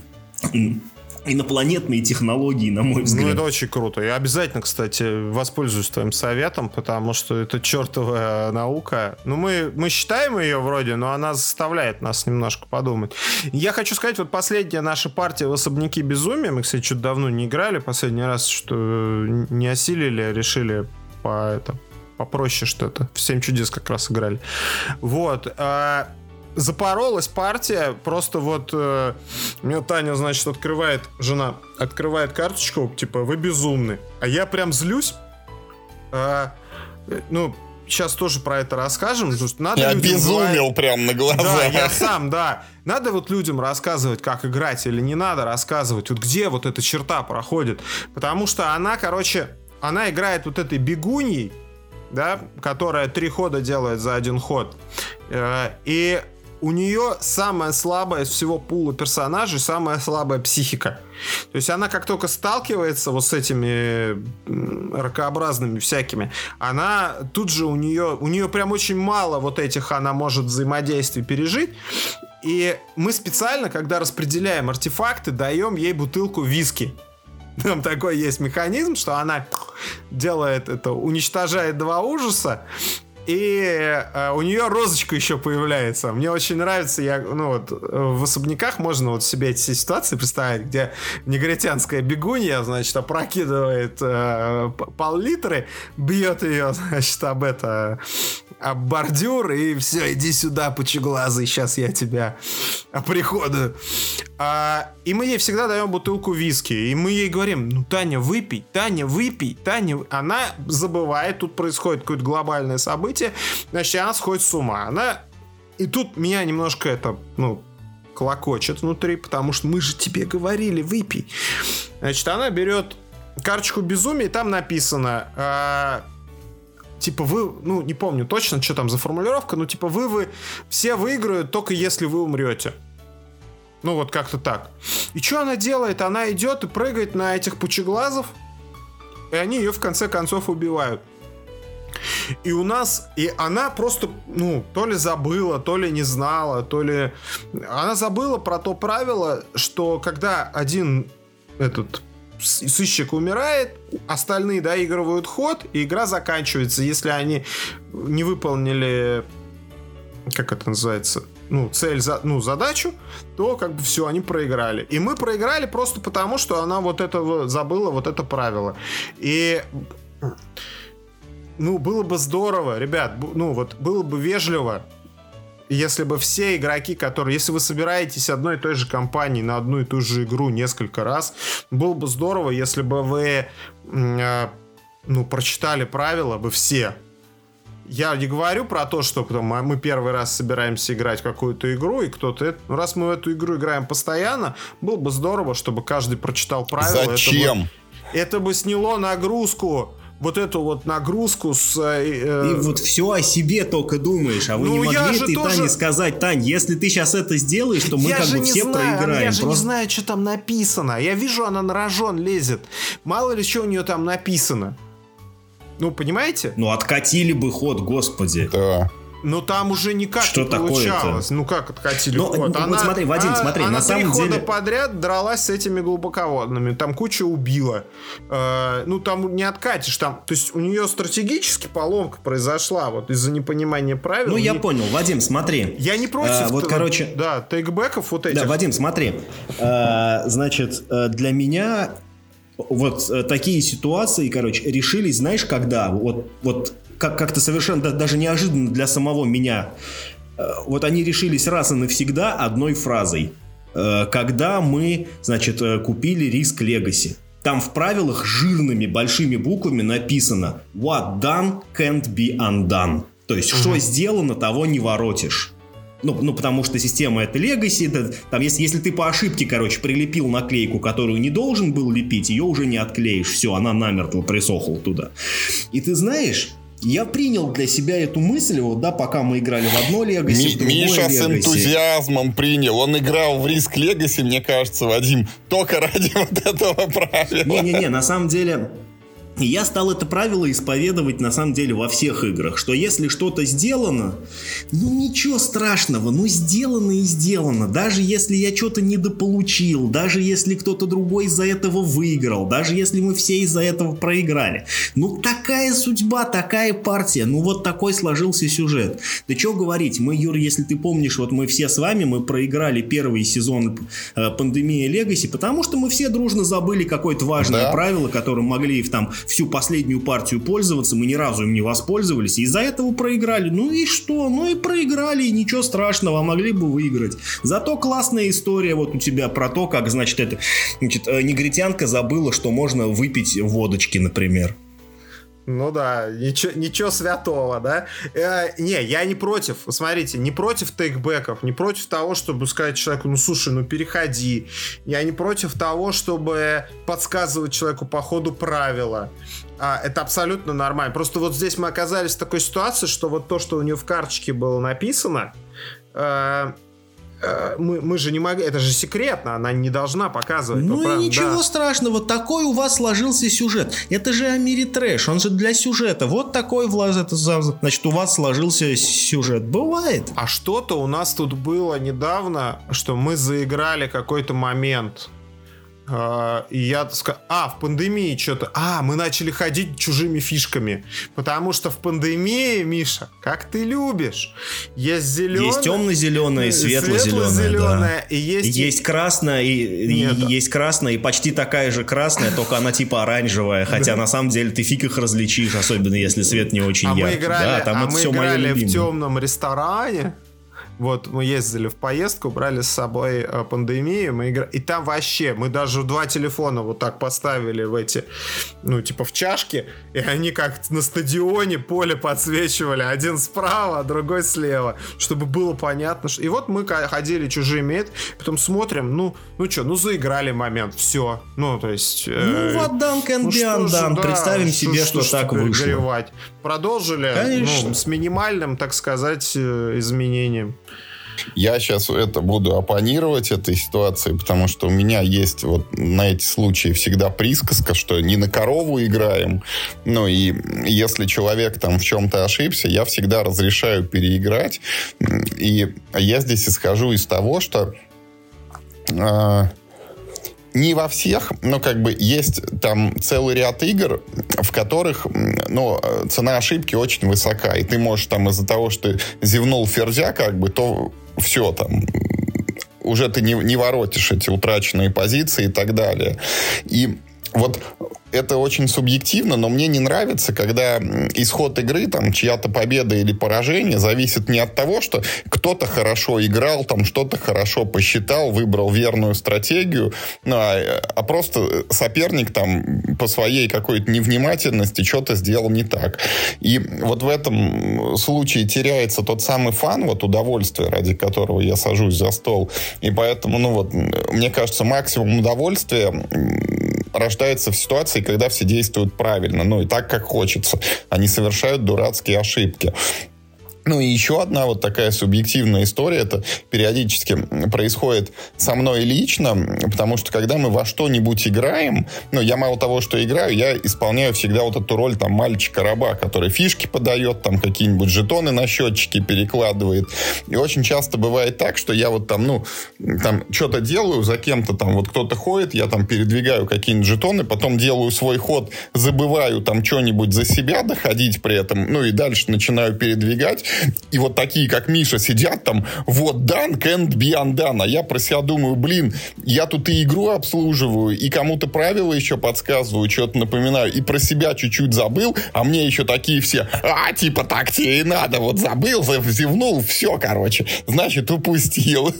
инопланетные технологии, на мой взгляд. Ну, это очень круто. Я обязательно, кстати, воспользуюсь твоим советом, потому что это чертовая наука. Ну, мы, мы считаем ее вроде, но она заставляет нас немножко подумать. Я хочу сказать, вот последняя наша партия в особняки безумия, мы, кстати, что-то давно не играли, последний раз, что не осилили, решили по это попроще что-то. В 7 чудес как раз играли. Вот. А запоролась партия, просто вот э, мне Таня, значит, открывает, жена открывает карточку, типа, вы безумны. А я прям злюсь. А, ну, сейчас тоже про это расскажем. Потому что надо я безумел бывает... прям на глазах. Да, я сам, да. Надо вот людям рассказывать, как играть, или не надо рассказывать, вот где вот эта черта проходит. Потому что она, короче, она играет вот этой бегуньей, да, которая три хода делает за один ход. Э, и у нее самая слабая из всего пула персонажей, самая слабая психика. То есть она как только сталкивается вот с этими ракообразными всякими, она тут же у нее, у нее прям очень мало вот этих она может взаимодействий пережить. И мы специально, когда распределяем артефакты, даем ей бутылку виски. Там такой есть механизм, что она делает это, уничтожает два ужаса, и э, у нее розочка еще появляется. Мне очень нравится, я, ну вот, в особняках можно вот себе эти ситуации представить, где негритянская бегунья, значит, опрокидывает э, пол-литры, бьет ее, значит, об это, об бордюр, и все, иди сюда, пучеглазый, сейчас я тебя оприходую. А, и мы ей всегда даем бутылку виски, и мы ей говорим, ну, Таня, выпей, Таня, выпей, Таня. Она забывает, тут происходит какое-то глобальное событие, значит, она сходит с ума. Она... И тут меня немножко это, ну, клокочет внутри, потому что мы же тебе говорили, выпей. Значит, она берет карточку безумия, и там написано... Типа вы, ну, не помню точно, что там за формулировка, но типа вы, вы все выиграют только если вы умрете. Ну, вот как-то так. И что она делает? Она идет и прыгает на этих пучеглазов, и они ее в конце концов убивают. И у нас, и она просто, ну, то ли забыла, то ли не знала, то ли... Она забыла про то правило, что когда один этот сыщик умирает, остальные доигрывают ход, и игра заканчивается, если они не выполнили, как это называется, ну, цель, за, ну, задачу, то как бы все, они проиграли. И мы проиграли просто потому, что она вот это забыла, вот это правило. И ну, было бы здорово, ребят, ну, вот было бы вежливо, если бы все игроки, которые, если вы собираетесь одной и той же компании на одну и ту же игру несколько раз, было бы здорово, если бы вы, э, ну, прочитали правила бы все. Я не говорю про то, что потом мы первый раз собираемся играть в какую-то игру, и кто-то... Ну, раз мы в эту игру играем постоянно, было бы здорово, чтобы каждый прочитал правила. Зачем? Это бы, это бы сняло нагрузку вот эту вот нагрузку с... Э, и вот все о себе только думаешь, а вы ну, не могли ты тоже... Тане сказать, Тань, если ты сейчас это сделаешь, то мы я как бы все знаю, проиграем. Я же Просто... не знаю, что там написано. Я вижу, она на рожон лезет. Мало ли, что у нее там написано. Ну, понимаете? Ну, откатили бы ход, господи. Да. Но там уже никак что не получалось. Ну как откатили Но, ход? Она, вот смотри, Вадим, а, смотри, она на самом три деле... хода подряд дралась с этими глубоководными. Там куча убила. Э, ну там не откатишь. Там, то есть у нее стратегически поломка произошла вот из-за непонимания правил. Ну я понял. Вадим, смотри. Я не против. А, вот, короче... Да, тейкбеков вот этих. Да, Вадим, смотри. А, значит, э, для меня вот э, такие ситуации, короче, решились, знаешь, когда? Вот, вот как- как-то совершенно даже неожиданно для самого меня. Э, вот они решились раз и навсегда одной фразой. Э, когда мы, значит, э, купили риск Legacy. Там в правилах жирными большими буквами написано What done can't be undone. То есть, угу. что сделано, того не воротишь. Ну, ну, потому что система это Legacy, это, там, если, если ты по ошибке, короче, прилепил наклейку, которую не должен был лепить, ее уже не отклеишь, все, она намертво присохла туда. И ты знаешь, я принял для себя эту мысль, вот, да, пока мы играли в одно Легаси, в другое Миша Legacy. с энтузиазмом принял. Он играл в риск Легаси, мне кажется, Вадим, только ради вот этого правила. Не-не-не, на самом деле, и я стал это правило исповедовать на самом деле во всех играх, что если что-то сделано, ну ничего страшного, ну сделано и сделано. Даже если я что-то недополучил, даже если кто-то другой из-за этого выиграл, даже если мы все из-за этого проиграли. Ну такая судьба, такая партия, ну вот такой сложился сюжет. Да что говорить, мы, Юр, если ты помнишь, вот мы все с вами, мы проиграли первый сезон э, пандемии Легаси, потому что мы все дружно забыли какое-то важное да. правило, которым могли там всю последнюю партию пользоваться, мы ни разу им не воспользовались, и из-за этого проиграли. Ну и что? Ну и проиграли, и ничего страшного, могли бы выиграть. Зато классная история вот у тебя про то, как, значит, это, значит, э, негритянка забыла, что можно выпить водочки, например. Ну да, ничего, ничего святого, да? Э, не, я не против, смотрите, не против тейкбеков, не против того, чтобы сказать человеку, ну слушай, ну переходи. Я не против того, чтобы подсказывать человеку по ходу правила. А, это абсолютно нормально. Просто вот здесь мы оказались в такой ситуации, что вот то, что у нее в карточке было написано, э, мы, мы же не могли, это же секретно, она не должна показывать. Ну, и ничего да. страшного, такой у вас сложился сюжет. Это же Амири Трэш, он же для сюжета. Вот такой, значит, у вас сложился сюжет. Бывает. А что-то у нас тут было недавно, что мы заиграли какой-то момент. А, и я сказал, а, в пандемии что-то, а, мы начали ходить чужими фишками, потому что в пандемии, Миша, как ты любишь, есть зеленая, есть темно-зеленая и светло-зеленая, светло-зеленая да. и есть, есть красная и, Нет, и есть красная и почти такая же красная, только она типа оранжевая, хотя на самом деле ты фиг их различишь, особенно если свет не очень а яркий. Мы играли, да, там а это мы все играли в темном ресторане, вот мы ездили в поездку, брали с собой э, пандемию, мы игра... и там вообще, мы даже два телефона вот так поставили в эти, ну, типа в чашки, и они как на стадионе поле подсвечивали, один справа, а другой слева, чтобы было понятно. Что... И вот мы ходили чужими, потом смотрим, ну, ну что, ну заиграли момент, все. Ну, то есть... Э... Ну, вот дан ну, да, Представим что, себе, что, что так вышло. Продолжили ну, с минимальным, так сказать, э, изменением. Я сейчас это буду оппонировать этой ситуации, потому что у меня есть вот на эти случаи всегда присказка, что не на корову играем. Ну и если человек там в чем-то ошибся, я всегда разрешаю переиграть. И я здесь исхожу из того, что э, не во всех, но как бы есть там целый ряд игр, в которых ну, цена ошибки очень высока. И ты можешь там из-за того, что зевнул ферзя, как бы, то все там уже ты не, не воротишь эти утраченные позиции и так далее. И вот это очень субъективно, но мне не нравится, когда исход игры, там, чья-то победа или поражение зависит не от того, что кто-то хорошо играл, там, что-то хорошо посчитал, выбрал верную стратегию, ну, а, а просто соперник там по своей какой-то невнимательности что-то сделал не так. И вот в этом случае теряется тот самый фан, вот удовольствие, ради которого я сажусь за стол. И поэтому, ну вот, мне кажется, максимум удовольствия рождается в ситуации, когда все действуют правильно, ну и так, как хочется. Они совершают дурацкие ошибки. Ну и еще одна вот такая субъективная история, это периодически происходит со мной лично, потому что когда мы во что-нибудь играем, ну я мало того, что играю, я исполняю всегда вот эту роль там мальчика-раба, который фишки подает, там какие-нибудь жетоны на счетчики перекладывает. И очень часто бывает так, что я вот там, ну, там что-то делаю за кем-то, там вот кто-то ходит, я там передвигаю какие-нибудь жетоны, потом делаю свой ход, забываю там что-нибудь за себя доходить при этом, ну и дальше начинаю передвигать, и вот такие, как Миша, сидят там, вот, done can't be undone. А я про себя думаю, блин, я тут и игру обслуживаю, и кому-то правила еще подсказываю, что-то напоминаю, и про себя чуть-чуть забыл, а мне еще такие все, а, типа, так тебе и надо, вот забыл, зевнул, все, короче, значит, упустил.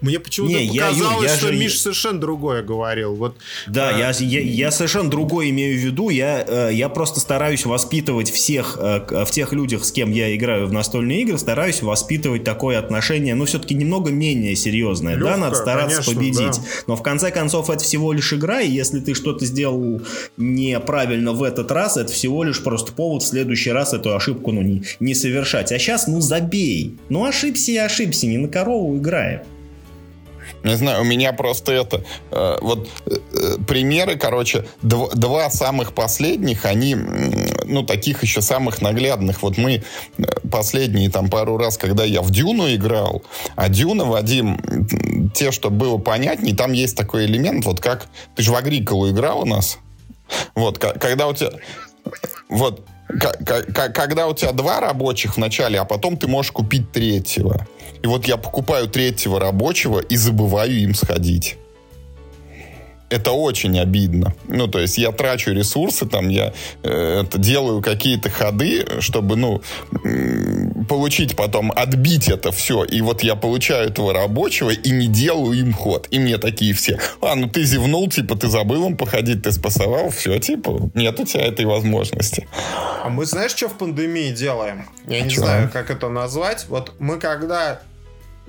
Мне почему-то не, показалось, я, я что же... Миш совершенно другое говорил. Вот, да, э... я, я, я совершенно другое имею в виду. Я, э, я просто стараюсь воспитывать всех, э, в тех людях, с кем я играю в настольные игры, стараюсь воспитывать такое отношение, ну, все-таки немного менее серьезное. Легкое, да, надо стараться конечно, победить. Да. Но в конце концов это всего лишь игра, и если ты что-то сделал неправильно в этот раз, это всего лишь просто повод в следующий раз эту ошибку ну, не, не совершать. А сейчас, ну, забей. Ну, ошибся и ошибся, не на корову играем. Не знаю, у меня просто это... Э, вот э, примеры, короче, дв, два самых последних, они, ну, таких еще самых наглядных. Вот мы э, последние там пару раз, когда я в Дюну играл, а Дюна, Вадим, те, что было понятнее, там есть такой элемент, вот как... Ты же в Агриколу играл у нас? Вот, когда у тебя... Вот, когда у тебя два рабочих в начале, а потом ты можешь купить третьего. И вот я покупаю третьего рабочего и забываю им сходить это очень обидно. Ну, то есть я трачу ресурсы, там я э, это делаю какие-то ходы, чтобы, ну, получить потом, отбить это все. И вот я получаю этого рабочего и не делаю им ход. И мне такие все, а, ну ты зевнул, типа, ты забыл им походить, ты спасовал, все, типа, нет у тебя этой возможности. А мы знаешь, что в пандемии делаем? Я не Чё? знаю, как это назвать. Вот мы когда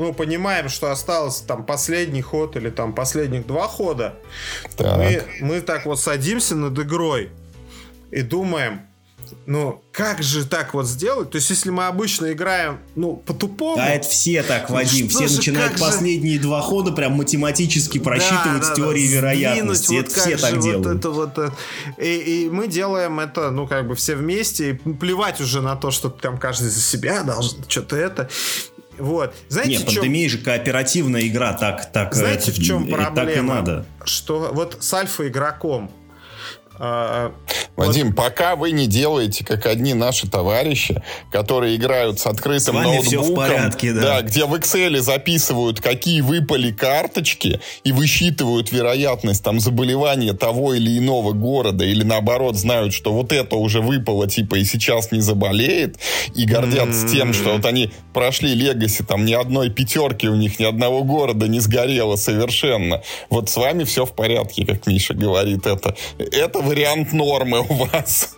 ну, понимаем, что осталось там последний ход или там последних два хода, так. Мы, мы так вот садимся над игрой и думаем, ну, как же так вот сделать? То есть, если мы обычно играем, ну, по-тупому... Да, это все так, Вадим. Все же, начинают последние же... два хода прям математически просчитывать да, с теорией да, вероятности. Сдвинуть, это вот все так делают. Вот это вот, э, и, и мы делаем это, ну, как бы все вместе. И плевать уже на то, что там каждый за себя должен что-то это Вот. Знаете, Нет, пандемия чем... же кооперативная игра, так, так, Знаете, это, в чем проблема? Так и надо. Что вот с альфа-игроком а, Вадим, вот. пока вы не делаете, как одни наши товарищи, которые играют с открытым с ноутбуком, все в порядке, да. да, где в Excel записывают, какие выпали карточки и высчитывают вероятность там заболевания того или иного города, или наоборот знают, что вот это уже выпало, типа, и сейчас не заболеет, и гордятся mm-hmm. тем, что вот они прошли Легаси, там ни одной пятерки у них, ни одного города не сгорело совершенно. Вот с вами все в порядке, как Миша говорит это. Это вариант нормы вас.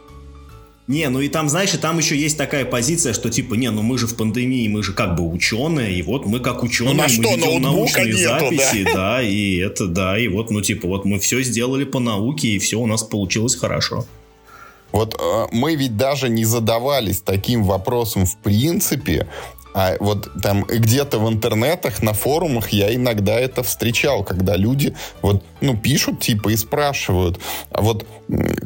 Не, ну и там, знаешь, и там еще есть такая позиция, что типа, не, ну мы же в пандемии, мы же как бы ученые, и вот мы как ученые, ну, на мы что, ведем научные нету, записи, да? да, и это, да, и вот, ну типа, вот мы все сделали по науке, и все у нас получилось хорошо. Вот э, мы ведь даже не задавались таким вопросом в принципе, а вот там где-то в интернетах, на форумах я иногда это встречал, когда люди вот, ну, пишут типа и спрашивают, а вот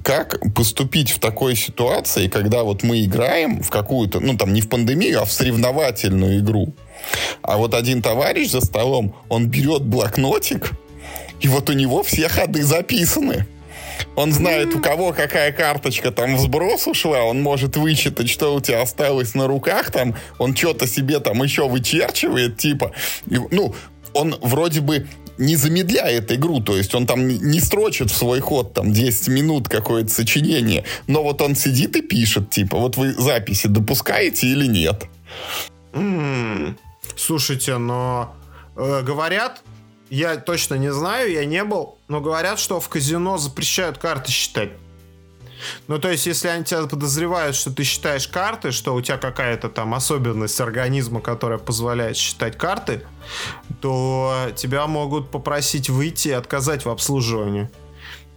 как поступить в такой ситуации, когда вот мы играем в какую-то, ну, там, не в пандемию, а в соревновательную игру. А вот один товарищ за столом, он берет блокнотик, и вот у него все ходы записаны. Он знает, у кого какая карточка там в сброс ушла, он может вычитать, что у тебя осталось на руках, там, он что-то себе там еще вычерчивает, типа, и, ну, он вроде бы не замедляет игру, то есть он там не строчит в свой ход там 10 минут какое-то сочинение, но вот он сидит и пишет, типа, вот вы записи допускаете или нет? Mm, слушайте, но э, говорят, я точно не знаю, я не был, но говорят, что в казино запрещают карты считать. Ну, то есть, если они тебя подозревают, что ты считаешь карты, что у тебя какая-то там особенность организма, которая позволяет считать карты, то тебя могут попросить выйти и отказать в обслуживании.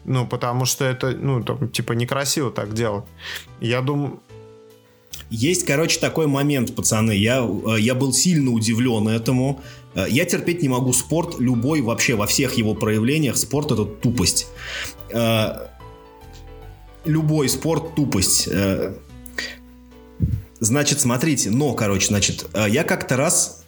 Ну, потому что это, ну, там, типа, некрасиво так делать. Я думаю, есть, короче, такой момент, пацаны. Я, э, я был сильно удивлен этому. Э, я терпеть не могу спорт, любой, вообще во всех его проявлениях. Спорт это тупость. Э, любой спорт тупость. Значит, смотрите, но, короче, значит, я как-то раз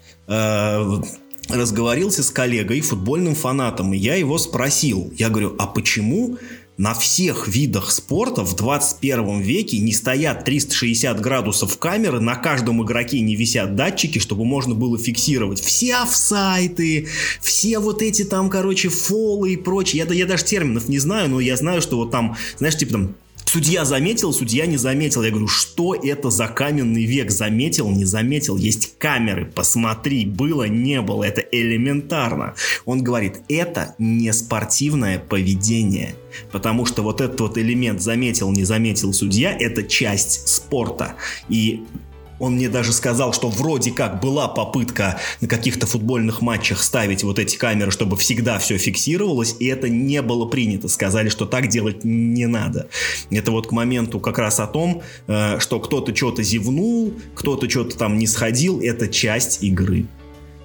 разговорился с коллегой, футбольным фанатом, и я его спросил, я говорю, а почему на всех видах спорта в 21 веке не стоят 360 градусов камеры, на каждом игроке не висят датчики, чтобы можно было фиксировать все офсайты, все вот эти там, короче, фолы и прочее. Я, я даже терминов не знаю, но я знаю, что вот там, знаешь, типа там Судья заметил, судья не заметил. Я говорю, что это за каменный век? Заметил, не заметил. Есть камеры, посмотри, было, не было. Это элементарно. Он говорит, это не спортивное поведение. Потому что вот этот вот элемент заметил, не заметил судья, это часть спорта. И он мне даже сказал, что вроде как была попытка на каких-то футбольных матчах ставить вот эти камеры, чтобы всегда все фиксировалось, и это не было принято. Сказали, что так делать не надо. Это вот к моменту как раз о том, э, что кто-то что-то зевнул, кто-то что-то там не сходил, это часть игры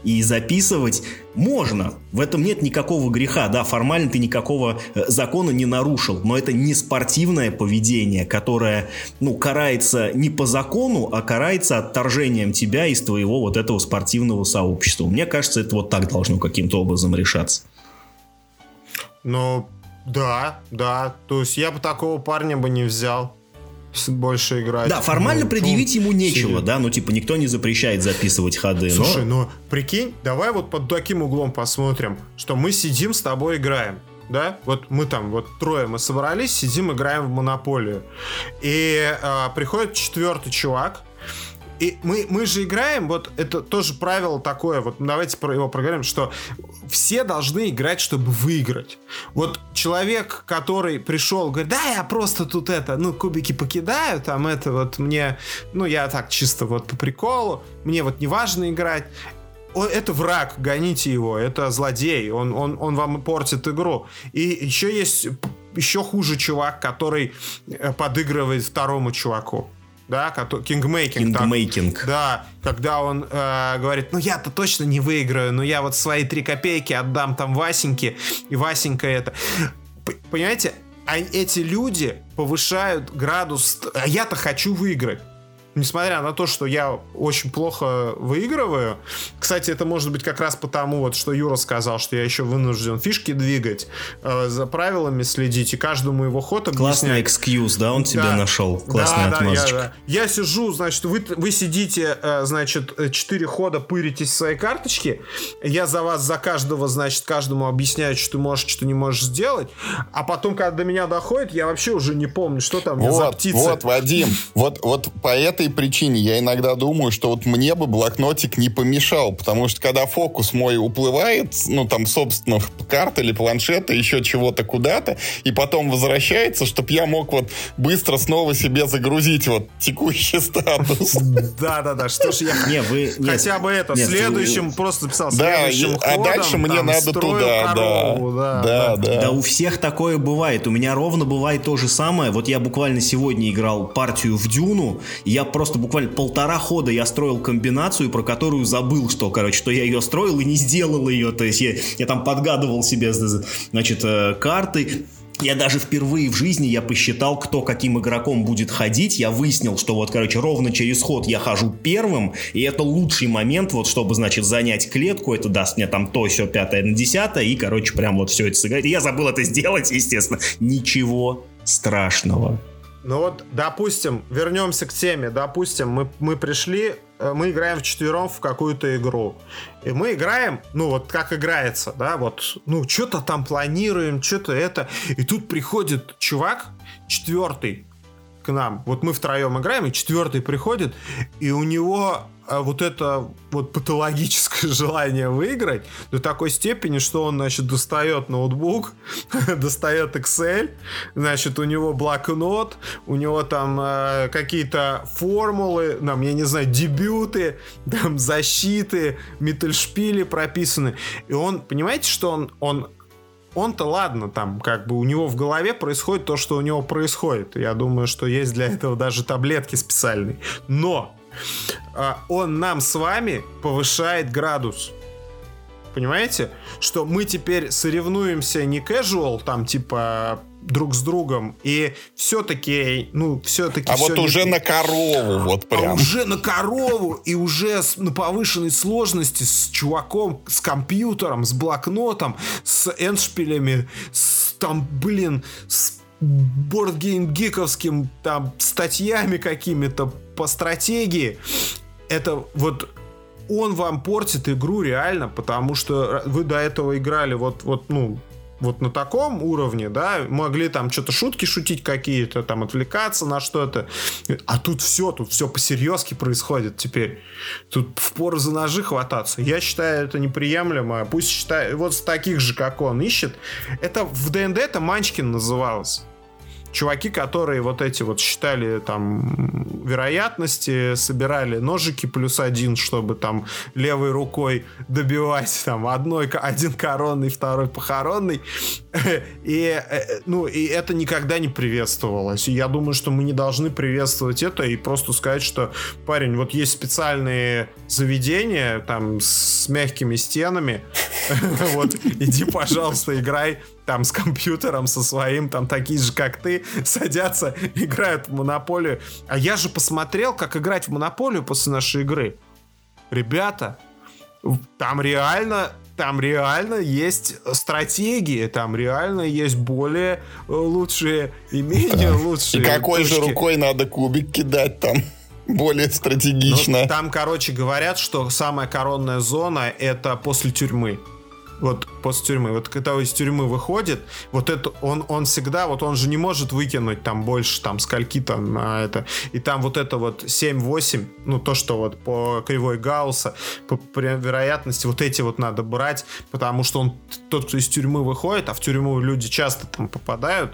и записывать можно. В этом нет никакого греха, да, формально ты никакого э, закона не нарушил, но это не спортивное поведение, которое, ну, карается не по закону, а карается отторжением тебя из твоего вот этого спортивного сообщества. Мне кажется, это вот так должно каким-то образом решаться. Ну, да, да. То есть я бы такого парня бы не взял больше играть. Да, формально ну, предъявить ему нечего, себе. да, ну типа никто не запрещает записывать ходы. Слушай, но... ну прикинь, давай вот под таким углом посмотрим, что мы сидим с тобой играем. Да, вот мы там, вот трое мы собрались, сидим, играем в монополию. И э, приходит четвертый чувак, и мы, мы же играем, вот это тоже правило такое, вот давайте про его проговорим, что все должны играть, чтобы выиграть. Вот человек, который пришел, говорит, да, я просто тут это, ну, кубики покидаю, там это вот мне, ну, я так чисто вот по приколу, мне вот не важно играть. Это враг, гоните его, это злодей, он, он, он вам портит игру. И еще есть еще хуже чувак, который э, подыгрывает второму чуваку да, kingmaking. Kingmaking. Да, когда он э, говорит, ну я-то точно не выиграю, но я вот свои три копейки отдам там Васеньке, и Васенька это... Понимаете, а эти люди повышают градус, а я-то хочу выиграть. Несмотря на то, что я очень плохо выигрываю, кстати, это может быть как раз потому, вот, что Юра сказал, что я еще вынужден фишки двигать, э, за правилами следить и каждому его ход объяснять. Классный экскьюз, да, он да. тебя нашел. Классная да, отмазочка. Да, я, да. я сижу, значит, вы, вы сидите, э, значит, четыре хода пыритесь в своей карточке, я за вас, за каждого, значит, каждому объясняю, что ты можешь, что не можешь сделать, а потом, когда до меня доходит, я вообще уже не помню, что там вот, за птица. Вот, Вадим, вот, вот по этой причине я иногда думаю, что вот мне бы блокнотик не помешал, потому что когда фокус мой уплывает, ну, там, собственно, карта или планшета, еще чего-то куда-то, и потом возвращается, чтобы я мог вот быстро снова себе загрузить вот текущий статус. Да-да-да, что ж я... Не, вы... Хотя бы это, следующим просто записал, следующим А дальше мне надо туда, да. Да, да. Да у всех такое бывает. У меня ровно бывает то же самое. Вот я буквально сегодня играл партию в Дюну, я просто буквально полтора хода я строил комбинацию, про которую забыл, что, короче, что я ее строил и не сделал ее. То есть я, я там подгадывал себе, значит, э, карты. Я даже впервые в жизни я посчитал, кто каким игроком будет ходить. Я выяснил, что вот, короче, ровно через ход я хожу первым, и это лучший момент, вот, чтобы, значит, занять клетку. Это даст мне там то, все, пятое на десятое, и, короче, прям вот все это сыграть. Я забыл это сделать, естественно. Ничего страшного. Ну вот, допустим, вернемся к теме. Допустим, мы, мы пришли, э, мы играем в четвером в какую-то игру. И мы играем, ну вот как играется, да, вот, ну что-то там планируем, что-то это. И тут приходит чувак, четвертый, к нам. Вот мы втроем играем, и четвертый приходит, и у него а вот это вот патологическое желание выиграть до такой степени, что он, значит, достает ноутбук, достает Excel, значит, у него блокнот, у него там э, какие-то формулы, там, я не знаю, дебюты, там, защиты, метальшпили прописаны. И он, понимаете, что он, он он-то ладно, там, как бы у него в голове происходит то, что у него происходит. Я думаю, что есть для этого даже таблетки специальные. Но а, он нам с вами повышает градус. Понимаете? Что мы теперь соревнуемся не casual, там, типа, друг с другом. И все-таки, ну, все-таки... А все вот уже не... на корову, вот а прям. А уже на корову, и уже с, на повышенной сложности с чуваком, с компьютером, с блокнотом, с эншпилями, с там, блин, с бордгейм-гиковским там статьями какими-то по стратегии. Это вот он вам портит игру реально, потому что вы до этого играли вот, вот, ну, вот на таком уровне, да, могли там что-то шутки шутить какие-то, там отвлекаться на что-то, а тут все, тут все по-серьезки происходит теперь. Тут в пору за ножи хвататься. Я считаю это неприемлемо. Пусть считает, вот с таких же, как он ищет. Это в ДНД это Манчкин называлось чуваки, которые вот эти вот считали там вероятности, собирали ножики плюс один, чтобы там левой рукой добивать там одной, один коронный, второй похоронный. И, э, ну, и это никогда не приветствовалось. И я думаю, что мы не должны приветствовать это и просто сказать, что, парень, вот есть специальные заведения там с мягкими стенами, вот, иди, пожалуйста, играй там с компьютером со своим, там такие же, как ты, садятся, играют в монополию. А я же посмотрел, как играть в монополию после нашей игры. Ребята, там реально там реально есть стратегии, там реально есть более э, лучшие и менее лучшие. И какой точки. же рукой надо кубик кидать там? Более стратегично. Ну, там, короче, говорят, что самая коронная зона это после тюрьмы. Вот после тюрьмы, вот когда из тюрьмы выходит, вот это он, он всегда, вот он же не может выкинуть там больше там скольки там на это, и там вот это вот 7-8, ну то, что вот по кривой Гаусса, по вероятности вот эти вот надо брать, потому что он тот, кто из тюрьмы выходит, а в тюрьму люди часто там попадают,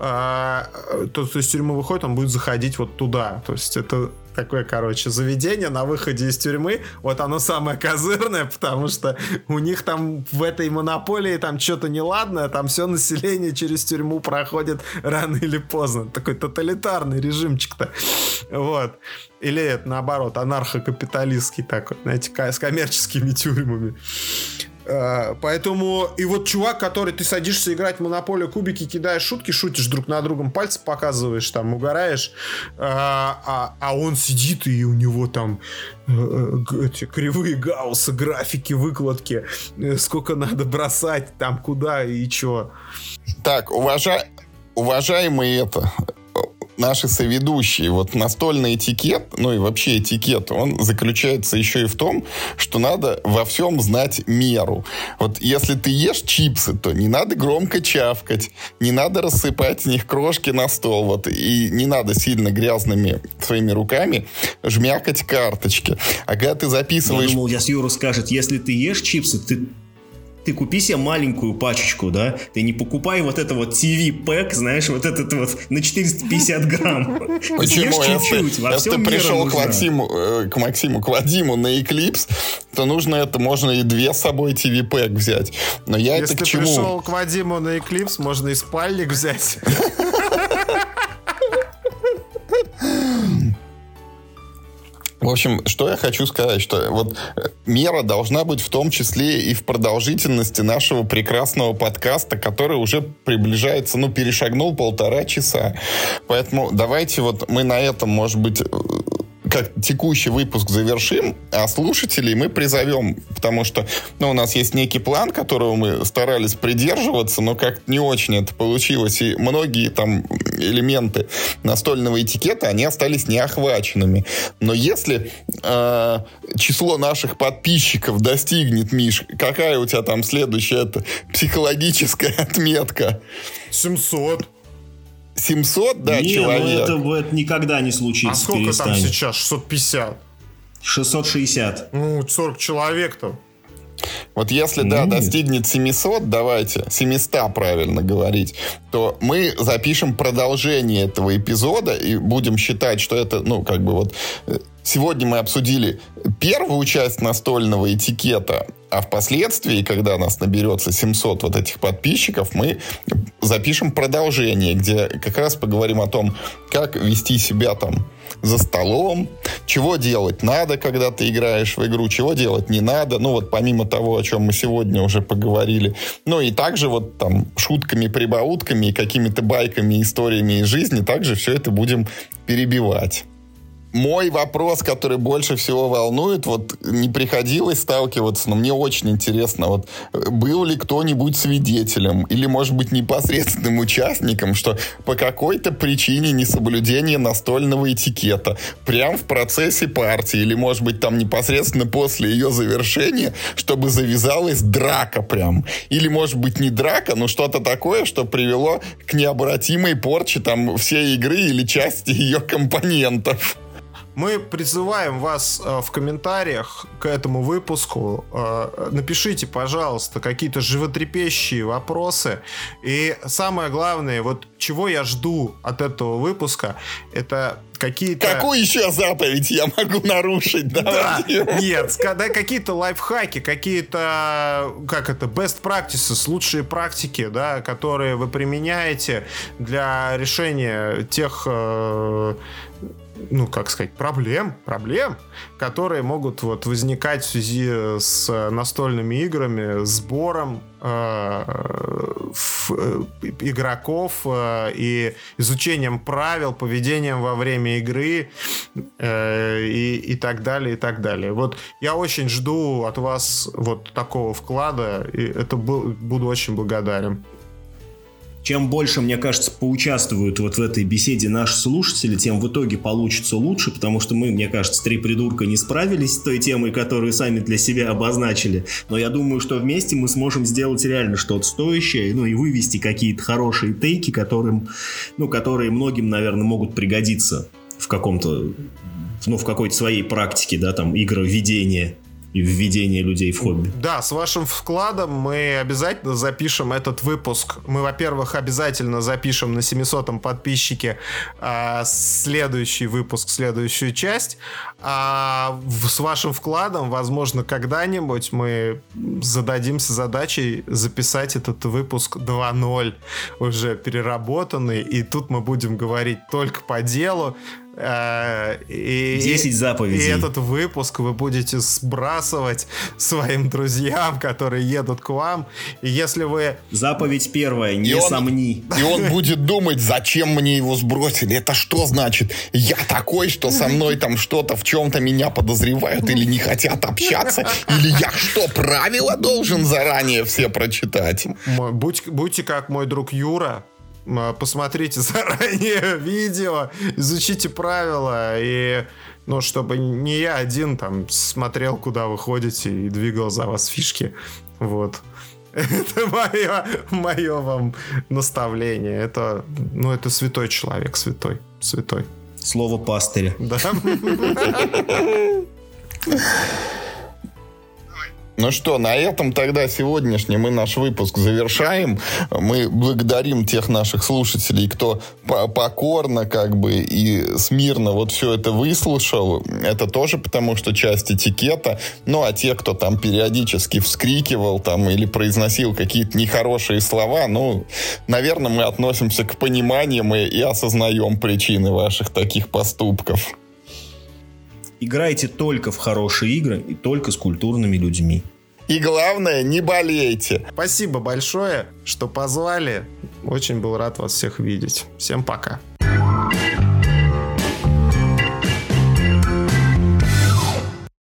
а, тот, кто из тюрьмы выходит, он будет заходить вот туда, то есть это такое, короче, заведение на выходе из тюрьмы. Вот оно самое козырное, потому что у них там в этой монополии там что-то неладное, там все население через тюрьму проходит рано или поздно. Такой тоталитарный режимчик-то. Вот. Или это, наоборот, анархокапиталистский такой, знаете, с коммерческими тюрьмами. Э, поэтому, и вот чувак, который ты садишься играть в монополию кубики, кидаешь шутки, шутишь друг на другом, пальцы показываешь, там, угораешь, а, а, а он сидит, и у него там э, эти кривые гауссы, графики, выкладки, сколько надо бросать, там, куда и чё. Так, уважа... уважаемый это, наши соведущие, вот настольный этикет, ну и вообще этикет, он заключается еще и в том, что надо во всем знать меру. Вот если ты ешь чипсы, то не надо громко чавкать, не надо рассыпать в них крошки на стол, вот, и не надо сильно грязными своими руками жмякать карточки. А когда ты записываешь... Я думал, я с Юру скажет, если ты ешь чипсы, ты ты купи себе маленькую пачечку, да, ты не покупай вот это вот TV-пэк, знаешь, вот этот вот на 450 грамм. Почему? чуть-чуть, во Если ты пришел к Максиму, э, к Максиму, к Вадиму на Eclipse, то нужно это, можно и две с собой TV-пэк взять. Но я Если это к чему? Если пришел к Вадиму на Eclipse, можно и спальник взять. В общем, что я хочу сказать, что вот э, мера должна быть в том числе и в продолжительности нашего прекрасного подкаста, который уже приближается, ну, перешагнул полтора часа. Поэтому давайте вот мы на этом, может быть, э, как текущий выпуск завершим, а слушателей мы призовем, потому что ну, у нас есть некий план, которого мы старались придерживаться, но как не очень это получилось, и многие там элементы настольного этикета, они остались неохваченными. Но если э, число наших подписчиков достигнет, Миш, какая у тебя там следующая это, психологическая отметка? 700. 700, да, не, ну человек. Ну это, это никогда не случится. А сколько перестань. там сейчас? 650? 660. Ну, 40 человек-то. Вот если, да, достигнет 700, давайте, 700 правильно говорить, то мы запишем продолжение этого эпизода и будем считать, что это, ну, как бы вот... Э, сегодня мы обсудили первую часть настольного этикета, а впоследствии, когда нас наберется 700 вот этих подписчиков, мы запишем продолжение, где как раз поговорим о том, как вести себя там за столом, чего делать надо, когда ты играешь в игру, чего делать не надо. Ну вот помимо того, о чем мы сегодня уже поговорили. Ну и также вот там шутками, прибаутками какими-то байками, историями из жизни также все это будем перебивать мой вопрос, который больше всего волнует, вот не приходилось сталкиваться, но мне очень интересно, вот был ли кто-нибудь свидетелем или, может быть, непосредственным участником, что по какой-то причине несоблюдения настольного этикета прям в процессе партии или, может быть, там непосредственно после ее завершения, чтобы завязалась драка прям. Или, может быть, не драка, но что-то такое, что привело к необратимой порче там всей игры или части ее компонентов. Мы призываем вас э, в комментариях к этому выпуску. Э, напишите, пожалуйста, какие-то животрепещущие вопросы. И самое главное, вот чего я жду от этого выпуска, это какие-то... Какую еще заповедь я могу нарушить? Да, нет, да, какие-то лайфхаки, какие-то, как это, best practices, лучшие практики, да, которые вы применяете для решения тех э, ну, как сказать, проблем, проблем, которые могут вот возникать в связи с настольными играми, сбором э, э, игроков э, и изучением правил, поведением во время игры э, и, и так далее, и так далее. Вот я очень жду от вас вот такого вклада, и это был, буду очень благодарен чем больше, мне кажется, поучаствуют вот в этой беседе наши слушатели, тем в итоге получится лучше, потому что мы, мне кажется, три придурка не справились с той темой, которую сами для себя обозначили. Но я думаю, что вместе мы сможем сделать реально что-то стоящее, ну и вывести какие-то хорошие тейки, которым, ну, которые многим, наверное, могут пригодиться в каком-то ну, в какой-то своей практике, да, там, игроведения и введение людей в хобби. Да, с вашим вкладом мы обязательно запишем этот выпуск. Мы, во-первых, обязательно запишем на 700-м подписчике э, следующий выпуск, следующую часть. А с вашим вкладом, возможно, когда-нибудь мы зададимся задачей записать этот выпуск 2.0, уже переработанный. И тут мы будем говорить только по делу, и, 10 заповедей. И этот выпуск вы будете сбрасывать своим друзьям, которые едут к вам. И если вы... Заповедь первая, не и он, сомни. И он будет думать, зачем мне его сбросили. Это что значит? Я такой, что со мной там что-то в чем-то меня подозревают или не хотят общаться? Или я что, правила должен заранее все прочитать? Будь, будьте как мой друг Юра, посмотрите заранее видео, изучите правила и ну, чтобы не я один там смотрел, куда вы ходите и двигал за вас фишки. Вот. Это мое, мое вам наставление. Это, ну, это святой человек, святой, святой. Слово пастыря. Да. Ну что, на этом тогда сегодняшний мы наш выпуск завершаем. Мы благодарим тех наших слушателей, кто покорно как бы и смирно вот все это выслушал. Это тоже потому, что часть этикета. Ну, а те, кто там периодически вскрикивал там или произносил какие-то нехорошие слова, ну, наверное, мы относимся к пониманиям и, и осознаем причины ваших таких поступков. Играйте только в хорошие игры и только с культурными людьми. И главное, не болейте. Спасибо большое, что позвали. Очень был рад вас всех видеть. Всем пока.